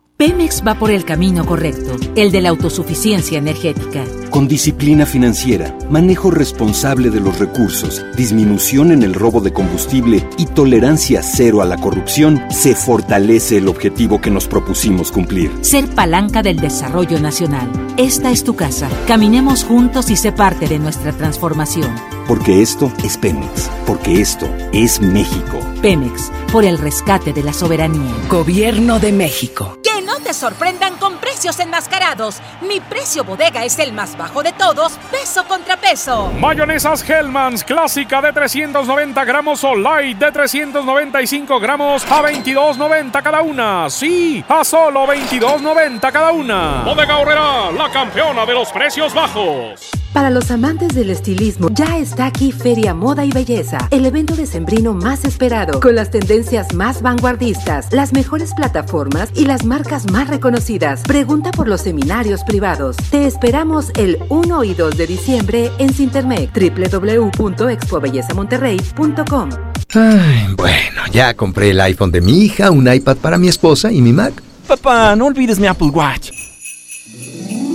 Pemex va por el camino correcto, el de la autosuficiencia energética. Con disciplina financiera, manejo responsable de los recursos, disminución en el robo de combustible y tolerancia cero a la corrupción, se fortalece el objetivo que nos propusimos cumplir. Ser palanca del desarrollo nacional. Esta es tu casa. Caminemos juntos y sé parte de nuestra transformación. Porque esto es Pemex. Porque esto es México. Pemex, por el rescate de la soberanía. Gobierno de México. Que no te sorprendan con precios enmascarados. Mi precio bodega es el más bajo de todos, peso contra peso. Mayonesas Hellmann's clásica de 390 gramos o light de 395 gramos a 22.90 cada una. Sí, a solo 22.90 cada una. Bodega Horrera, la campeona de los precios bajos. Para los amantes del estilismo, ya está aquí Feria Moda y Belleza, el evento decembrino más esperado, con las tendencias más vanguardistas, las mejores plataformas y las marcas más reconocidas. Pregunta por los seminarios privados. Te esperamos el 1 y 2 de diciembre en Sintermec, www.expobellezamonterrey.com. Ay, bueno, ya compré el iPhone de mi hija, un iPad para mi esposa y mi Mac. Papá, no olvides mi Apple Watch.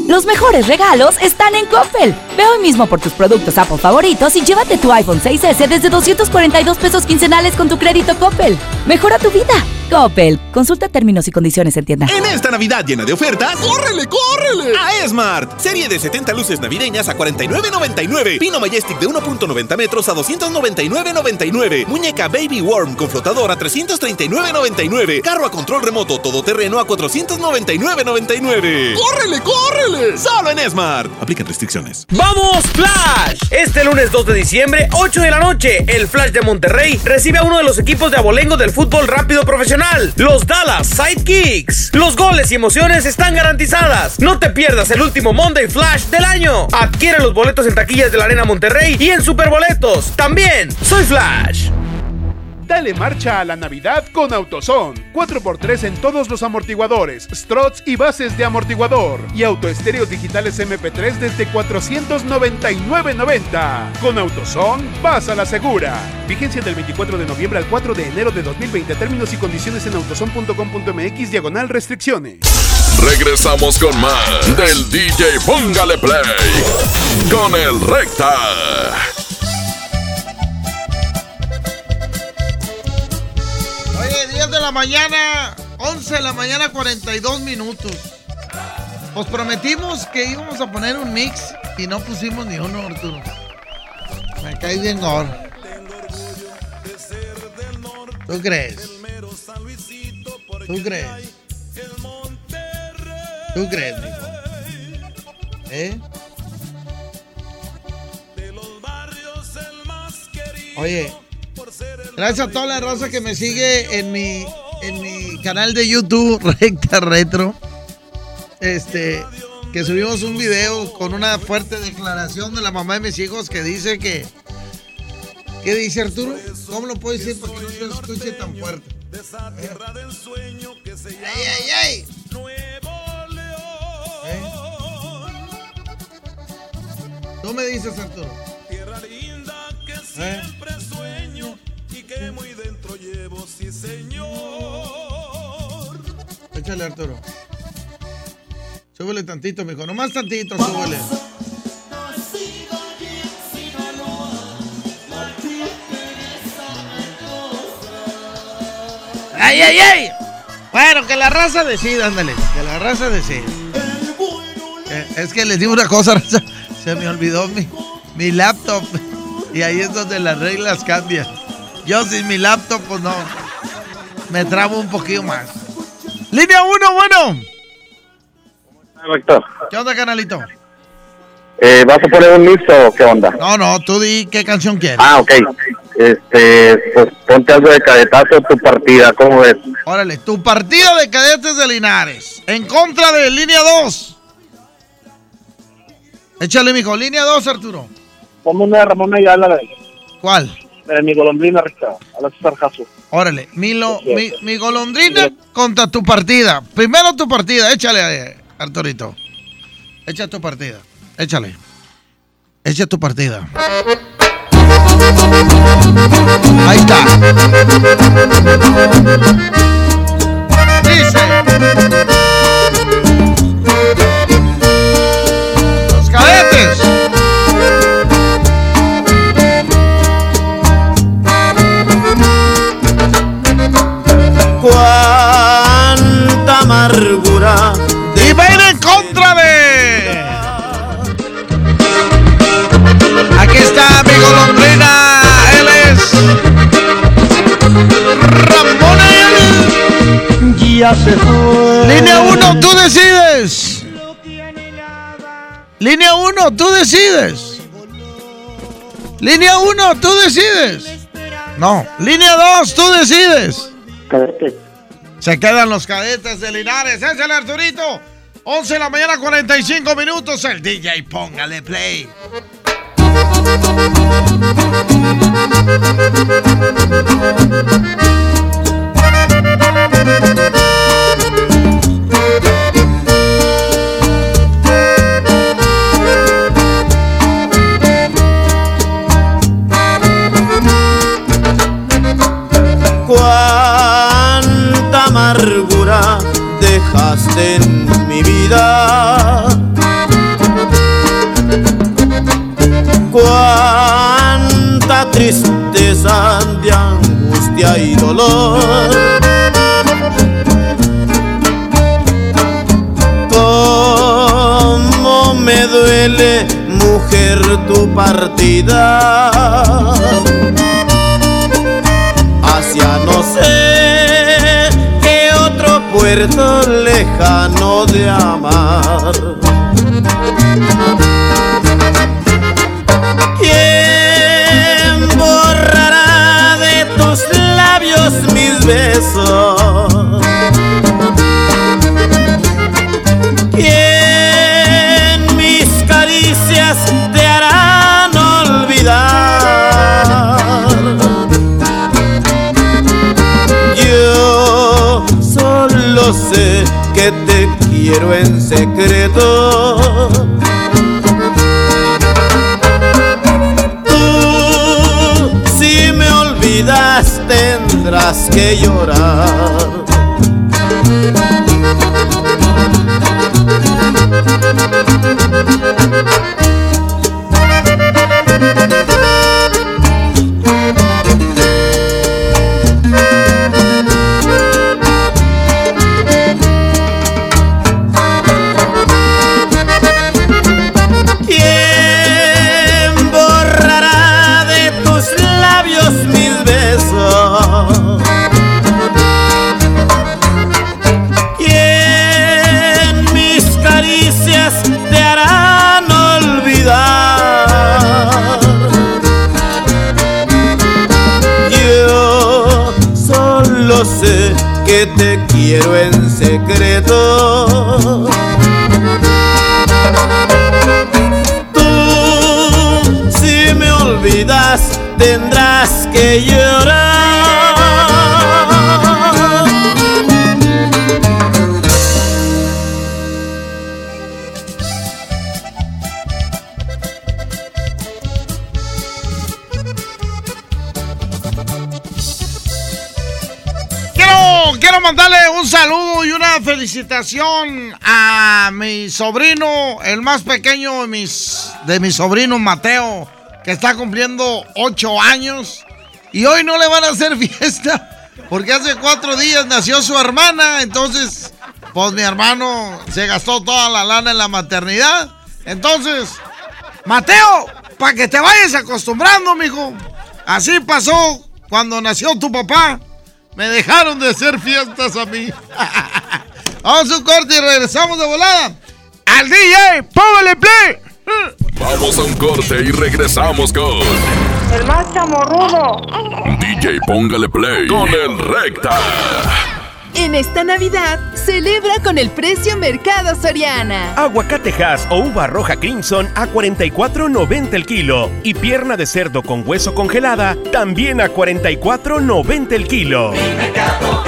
Los mejores regalos están en Coppel. Ve hoy mismo por tus productos Apple favoritos y llévate tu iPhone 6S desde 242 pesos quincenales con tu crédito Coppel. Mejora tu vida. Coppel. Consulta términos y condiciones en tienda. En esta Navidad llena de ofertas, ¡córrele, córrele! A Esmart. Serie de 70 luces navideñas a 49.99. Pino Majestic de 1.90 metros a 299.99. Muñeca Baby Worm con flotador a 339.99. Carro a control remoto todoterreno a 499.99. ¡Córrele, córrele! Solo en Esmart. Aplican restricciones. ¡Vamos, Flash! Este lunes 2 de diciembre, 8 de la noche, el Flash de Monterrey recibe a uno de los equipos de abolengo del fútbol rápido profesional, los Dallas Sidekicks. Los goles y emociones están garantizadas. No te pierdas el último Monday Flash del año. Adquiere los boletos en taquillas de la Arena Monterrey y en Superboletos. También, soy Flash. Dale marcha a la Navidad con AutoZone. 4x3 en todos los amortiguadores, struts y bases de amortiguador. Y autoestéreos digitales MP3 desde 499.90. Con AutoZone, vas a la segura. Vigencia del 24 de noviembre al 4 de enero de 2020. Términos y condiciones en autozone.com.mx diagonal restricciones. Regresamos con más del DJ Póngale Play con el Recta. La mañana, 11 de la mañana, 42 minutos. Os prometimos que íbamos a poner un mix y no pusimos ni uno, Arturo. Me cae bien ahora. ¿Tú crees? ¿Tú crees? ¿Tú crees, mijo? ¿Eh? Oye, gracias a toda la raza que me sigue en mi, en mi canal de YouTube, Recta Retro. Este, que subimos un video con una fuerte declaración de la mamá de mis hijos que dice que. ¿Qué dice Arturo? ¿Cómo lo puedo decir para que no se escuche tan fuerte? ¡Ay, ay, ay! ¿Eh? Tú me dices, Arturo. ¿Eh? que muy dentro llevo, sí señor. Échale, Arturo. Súbele tantito, mijo. Nomás tantito, súbele. ¡Ay, ay, ay! Bueno, que la raza decida, ándale. Que la raza decida. Eh, es que les digo una cosa, raza. Se me olvidó mi, mi laptop. Y ahí es donde las reglas cambian. Yo sin mi laptop, pues no. Me trabo un poquito más. Línea 1, bueno. Víctor. ¿Qué onda, canalito? Eh, ¿Vas a poner un mixto o qué onda? No, no, tú di qué canción quieres. Ah, ok. Este, pues ponte algo de cadetazo tu partida, ¿cómo ves? Órale, tu partida de cadetes de Linares. En contra de línea 2. Échale, mijo. Línea 2, Arturo. Ponme una de Ramón Ayala. ¿Cuál? Mi golondrina recta, a la Sarjazo. Órale, mi, lo, mi, mi golondrina contra tu partida. Primero tu partida, échale, eh, Arturito. Echa tu partida, échale. Echa tu partida. Ahí está. Dice. Cuánta amargura. Y va a ir en contra de. Aquí está mi golondrina. Él es. Ramón Ya se fue. Línea 1, tú decides. Línea 1, tú decides. Línea 1, tú decides. No. Línea 2, tú decides. Se quedan los cadetes de Linares. Es el Arturito. 11 de la mañana, 45 minutos. El DJ, póngale play. Quiero en secreto. Tú, si me olvidas, tendrás que llorar. Tendrás que llorar. Quiero, quiero mandarle un saludo y una felicitación a mi sobrino, el más pequeño de mis, de mis sobrinos, Mateo, que está cumpliendo ocho años. Y hoy no le van a hacer fiesta, porque hace cuatro días nació su hermana. Entonces, pues mi hermano se gastó toda la lana en la maternidad. Entonces, Mateo, para que te vayas acostumbrando, mijo. Así pasó cuando nació tu papá. Me dejaron de hacer fiestas a mí. Vamos a un corte y regresamos de volada. Al DJ, póngale play. Vamos a un corte y regresamos con El más chamorrudo. DJ Póngale Play con el Recta. En esta Navidad, celebra con el precio Mercado Soriana. Aguacatejas o uva roja Crimson a 44.90 el kilo. Y pierna de cerdo con hueso congelada también a 44.90 el kilo. Mercado.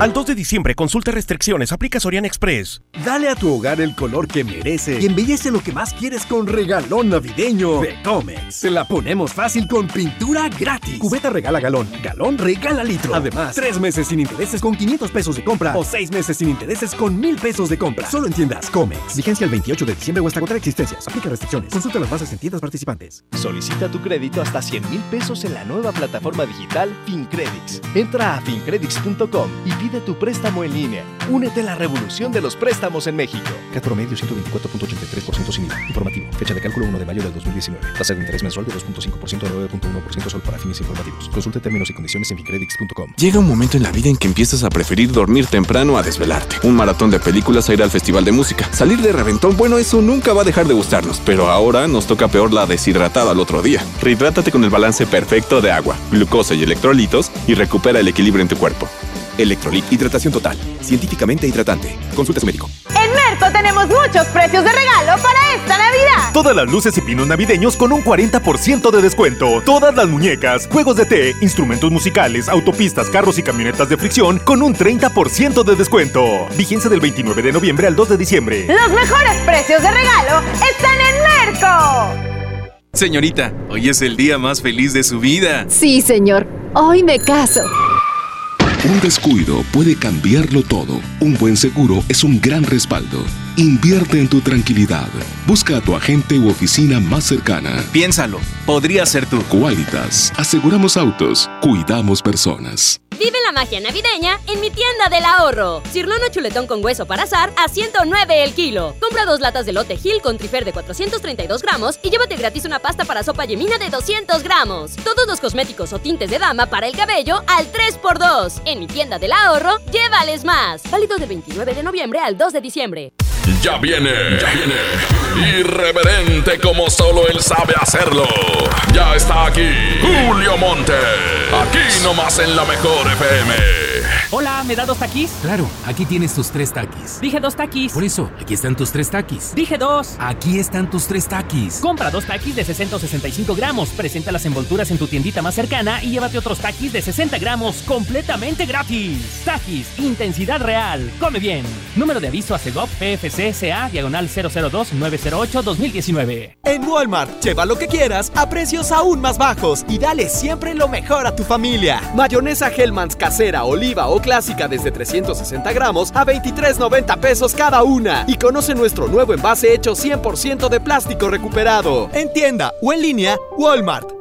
Al 2 de diciembre, consulta restricciones, aplica Soriana Express. Dale a tu hogar el color que merece y embellece lo que más quieres con regalón navideño de Comex. Se la ponemos fácil con pintura gratis. Cubeta regala galón, galón regala litro. Además, tres meses sin intereses con 500 pesos de compra o seis meses sin intereses con 1000 pesos de compra. Solo en tiendas Comex. Vigencia el 28 de diciembre o hasta contra existencias. Aplica restricciones. Consulta las bases en tiendas participantes. Solicita tu crédito hasta 100 mil pesos en la nueva plataforma digital FinCredits. Entra a fincredits.com y pide tu préstamo en línea. Únete a la revolución de los préstamos en México. CAT promedio 124.83% sin IVA. Informativo. Fecha de cálculo 1 de mayo del 2019. Tasa de interés mensual de 2.5% a 9.1% solo para fines informativos. Consulte términos y condiciones en fincredits.com. Llega un momento en la vida en que empiezas a preferir dormir temprano a desvelarte. Un maratón de películas a ir al festival de música. Salir de reventón, bueno, eso nunca va a dejar de gustarnos. Pero ahora nos toca peor la deshidratada al otro día. Rehidrátate con el balance perfecto de agua, glucosa y electrolitos y recupera el equilibrio en tu cuerpo. Electrolit Hidratación Total. Científicamente hidratante. Consulta a su médico. En Merco tenemos muchos precios de regalo para esta Navidad. Todas las luces y pinos navideños con un 40% de descuento. Todas las muñecas, juegos de té, instrumentos musicales, autopistas, carros y camionetas de fricción con un 30% de descuento. Vigencia del 29 de noviembre al 2 de diciembre. Los mejores precios de regalo están en Merco. Señorita, hoy es el día más feliz de su vida. Sí, señor. Hoy me caso. Un descuido puede cambiarlo todo. Un buen seguro es un gran respaldo. Invierte en tu tranquilidad. Busca a tu agente u oficina más cercana. Piénsalo, podría ser tú. Qualitas. Aseguramos autos, cuidamos personas. Vive la magia navideña en mi tienda del ahorro. Cirlono chuletón con hueso para azar a 109 el kilo. Compra dos latas de lote Gil con trifer de 432 gramos y llévate gratis una pasta para sopa yemina de 200 gramos. Todos los cosméticos o tintes de dama para el cabello al 3x2. En mi tienda del ahorro, llévales más. Válido de 29 de noviembre al 2 de diciembre. Ya viene, ya viene. Irreverente como solo él sabe hacerlo. Ya está aquí Julio Monte. Aquí nomás en la mejor FM. Hola, ¿me da dos taquis? Claro, aquí tienes tus tres taquis. Dije dos taquis. Por eso, aquí están tus tres taquis. Dije dos. Aquí están tus tres taquis. Compra dos taquis de 665 gramos. Presenta las envolturas en tu tiendita más cercana y llévate otros taquis de 60 gramos completamente gratis. Taquis, intensidad real. Come bien. Número de aviso a Segov PFC CA diagonal 002-908-2019. En Walmart, lleva lo que quieras a precios aún más bajos y dale siempre lo mejor a tu familia. Mayonesa Hellmann's casera, oliva o clásica desde 360 gramos a 23.90 pesos cada una. Y conoce nuestro nuevo envase hecho 100% de plástico recuperado. En tienda o en línea, Walmart.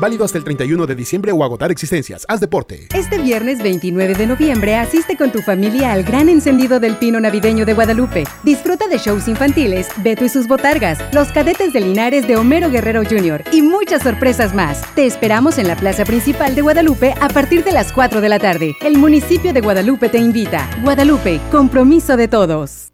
Válido hasta el 31 de diciembre o agotar existencias. Haz deporte. Este viernes 29 de noviembre asiste con tu familia al gran encendido del pino navideño de Guadalupe. Disfruta de shows infantiles, Beto y sus botargas, los cadetes de Linares de Homero Guerrero Jr. y muchas sorpresas más. Te esperamos en la plaza principal de Guadalupe a partir de las 4 de la tarde. El municipio de Guadalupe te invita. Guadalupe, compromiso de todos.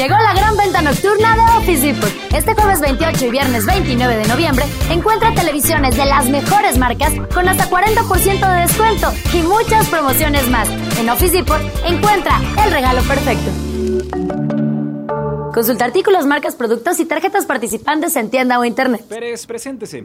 Llegó la gran venta nocturna de Office Depot. Este jueves 28 y viernes 29 de noviembre encuentra televisiones de las mejores marcas con hasta 40% de descuento y muchas promociones más. En Office Depot encuentra el regalo perfecto. Consulta artículos, marcas, productos y tarjetas participantes en tienda o internet. Pérez, preséntese.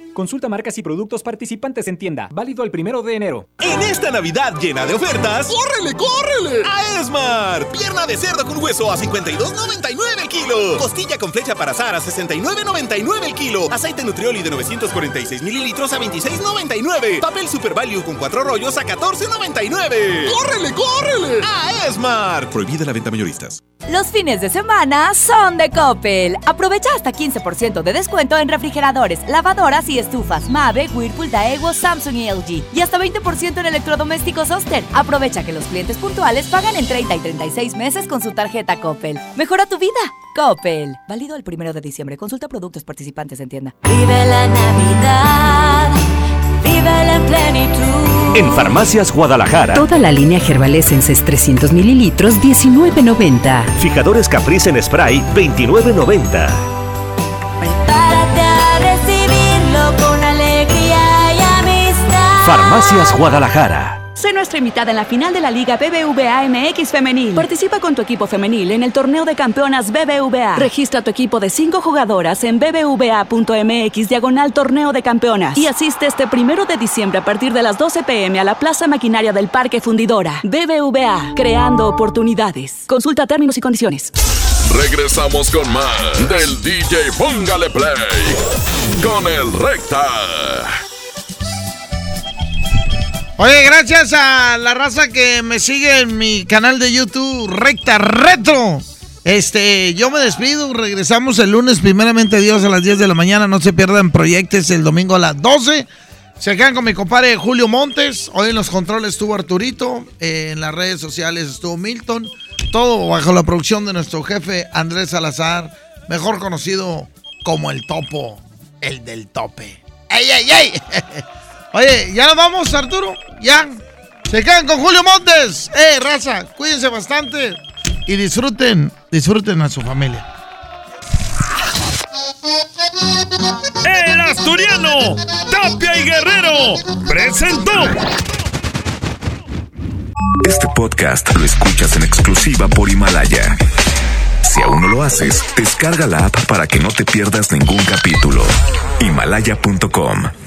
Consulta marcas y productos participantes en tienda. Válido el primero de enero. En esta Navidad llena de ofertas, ¡córrele, córrele! A Esmar. Pierna de cerdo con hueso a 52.99 el kilo. Costilla con flecha para azar a 69.99 el kilo. Aceite Nutrioli de 946 mililitros a 26.99. Papel Super Value con cuatro rollos a 14.99. ¡Córrele, córrele! A Esmar. Prohibida la venta mayoristas. Los fines de semana son de Coppel. Aprovecha hasta 15% de descuento en refrigeradores, lavadoras y estufas Mave, Whirlpool, Daewoo, Samsung y LG. Y hasta 20% en electrodomésticos Oster. Aprovecha que los clientes puntuales pagan en 30 y 36 meses con su tarjeta Coppel. Mejora tu vida. Coppel. Válido el primero de diciembre. Consulta productos participantes en tienda. Vive la Navidad. Vive la plenitud. En Farmacias Guadalajara. Toda la línea Gerbalescenses 300 mililitros, 19.90. Fijadores Caprice en spray, 29.90. Farmacias Guadalajara. Sé nuestra invitada en la final de la Liga BBVA MX Femenil. Participa con tu equipo femenil en el torneo de campeonas BBVA. Registra tu equipo de cinco jugadoras en bbva.mx diagonal torneo de campeonas. Y asiste este primero de diciembre a partir de las 12 pm a la Plaza Maquinaria del Parque Fundidora. BBVA, creando oportunidades. Consulta términos y condiciones. Regresamos con más del DJ Póngale Play con el Recta. Oye, gracias a la raza que me sigue en mi canal de YouTube Recta Retro. Este, yo me despido, regresamos el lunes, primeramente Dios, a las 10 de la mañana. No se pierdan proyectos el domingo a las 12. Se quedan con mi compadre Julio Montes. Hoy en los controles estuvo Arturito. en las redes sociales estuvo Milton. Todo bajo la producción de nuestro jefe Andrés Salazar, mejor conocido como el topo, el del tope. ¡Ey, ey, ey! Oye, ¿ya nos vamos, Arturo? ¿Ya? Se quedan con Julio Montes. ¡Eh, raza! Cuídense bastante y disfruten, disfruten a su familia. El asturiano, Tapia y Guerrero, presentó. Este podcast lo escuchas en exclusiva por Himalaya. Si aún no lo haces, descarga la app para que no te pierdas ningún capítulo. Himalaya.com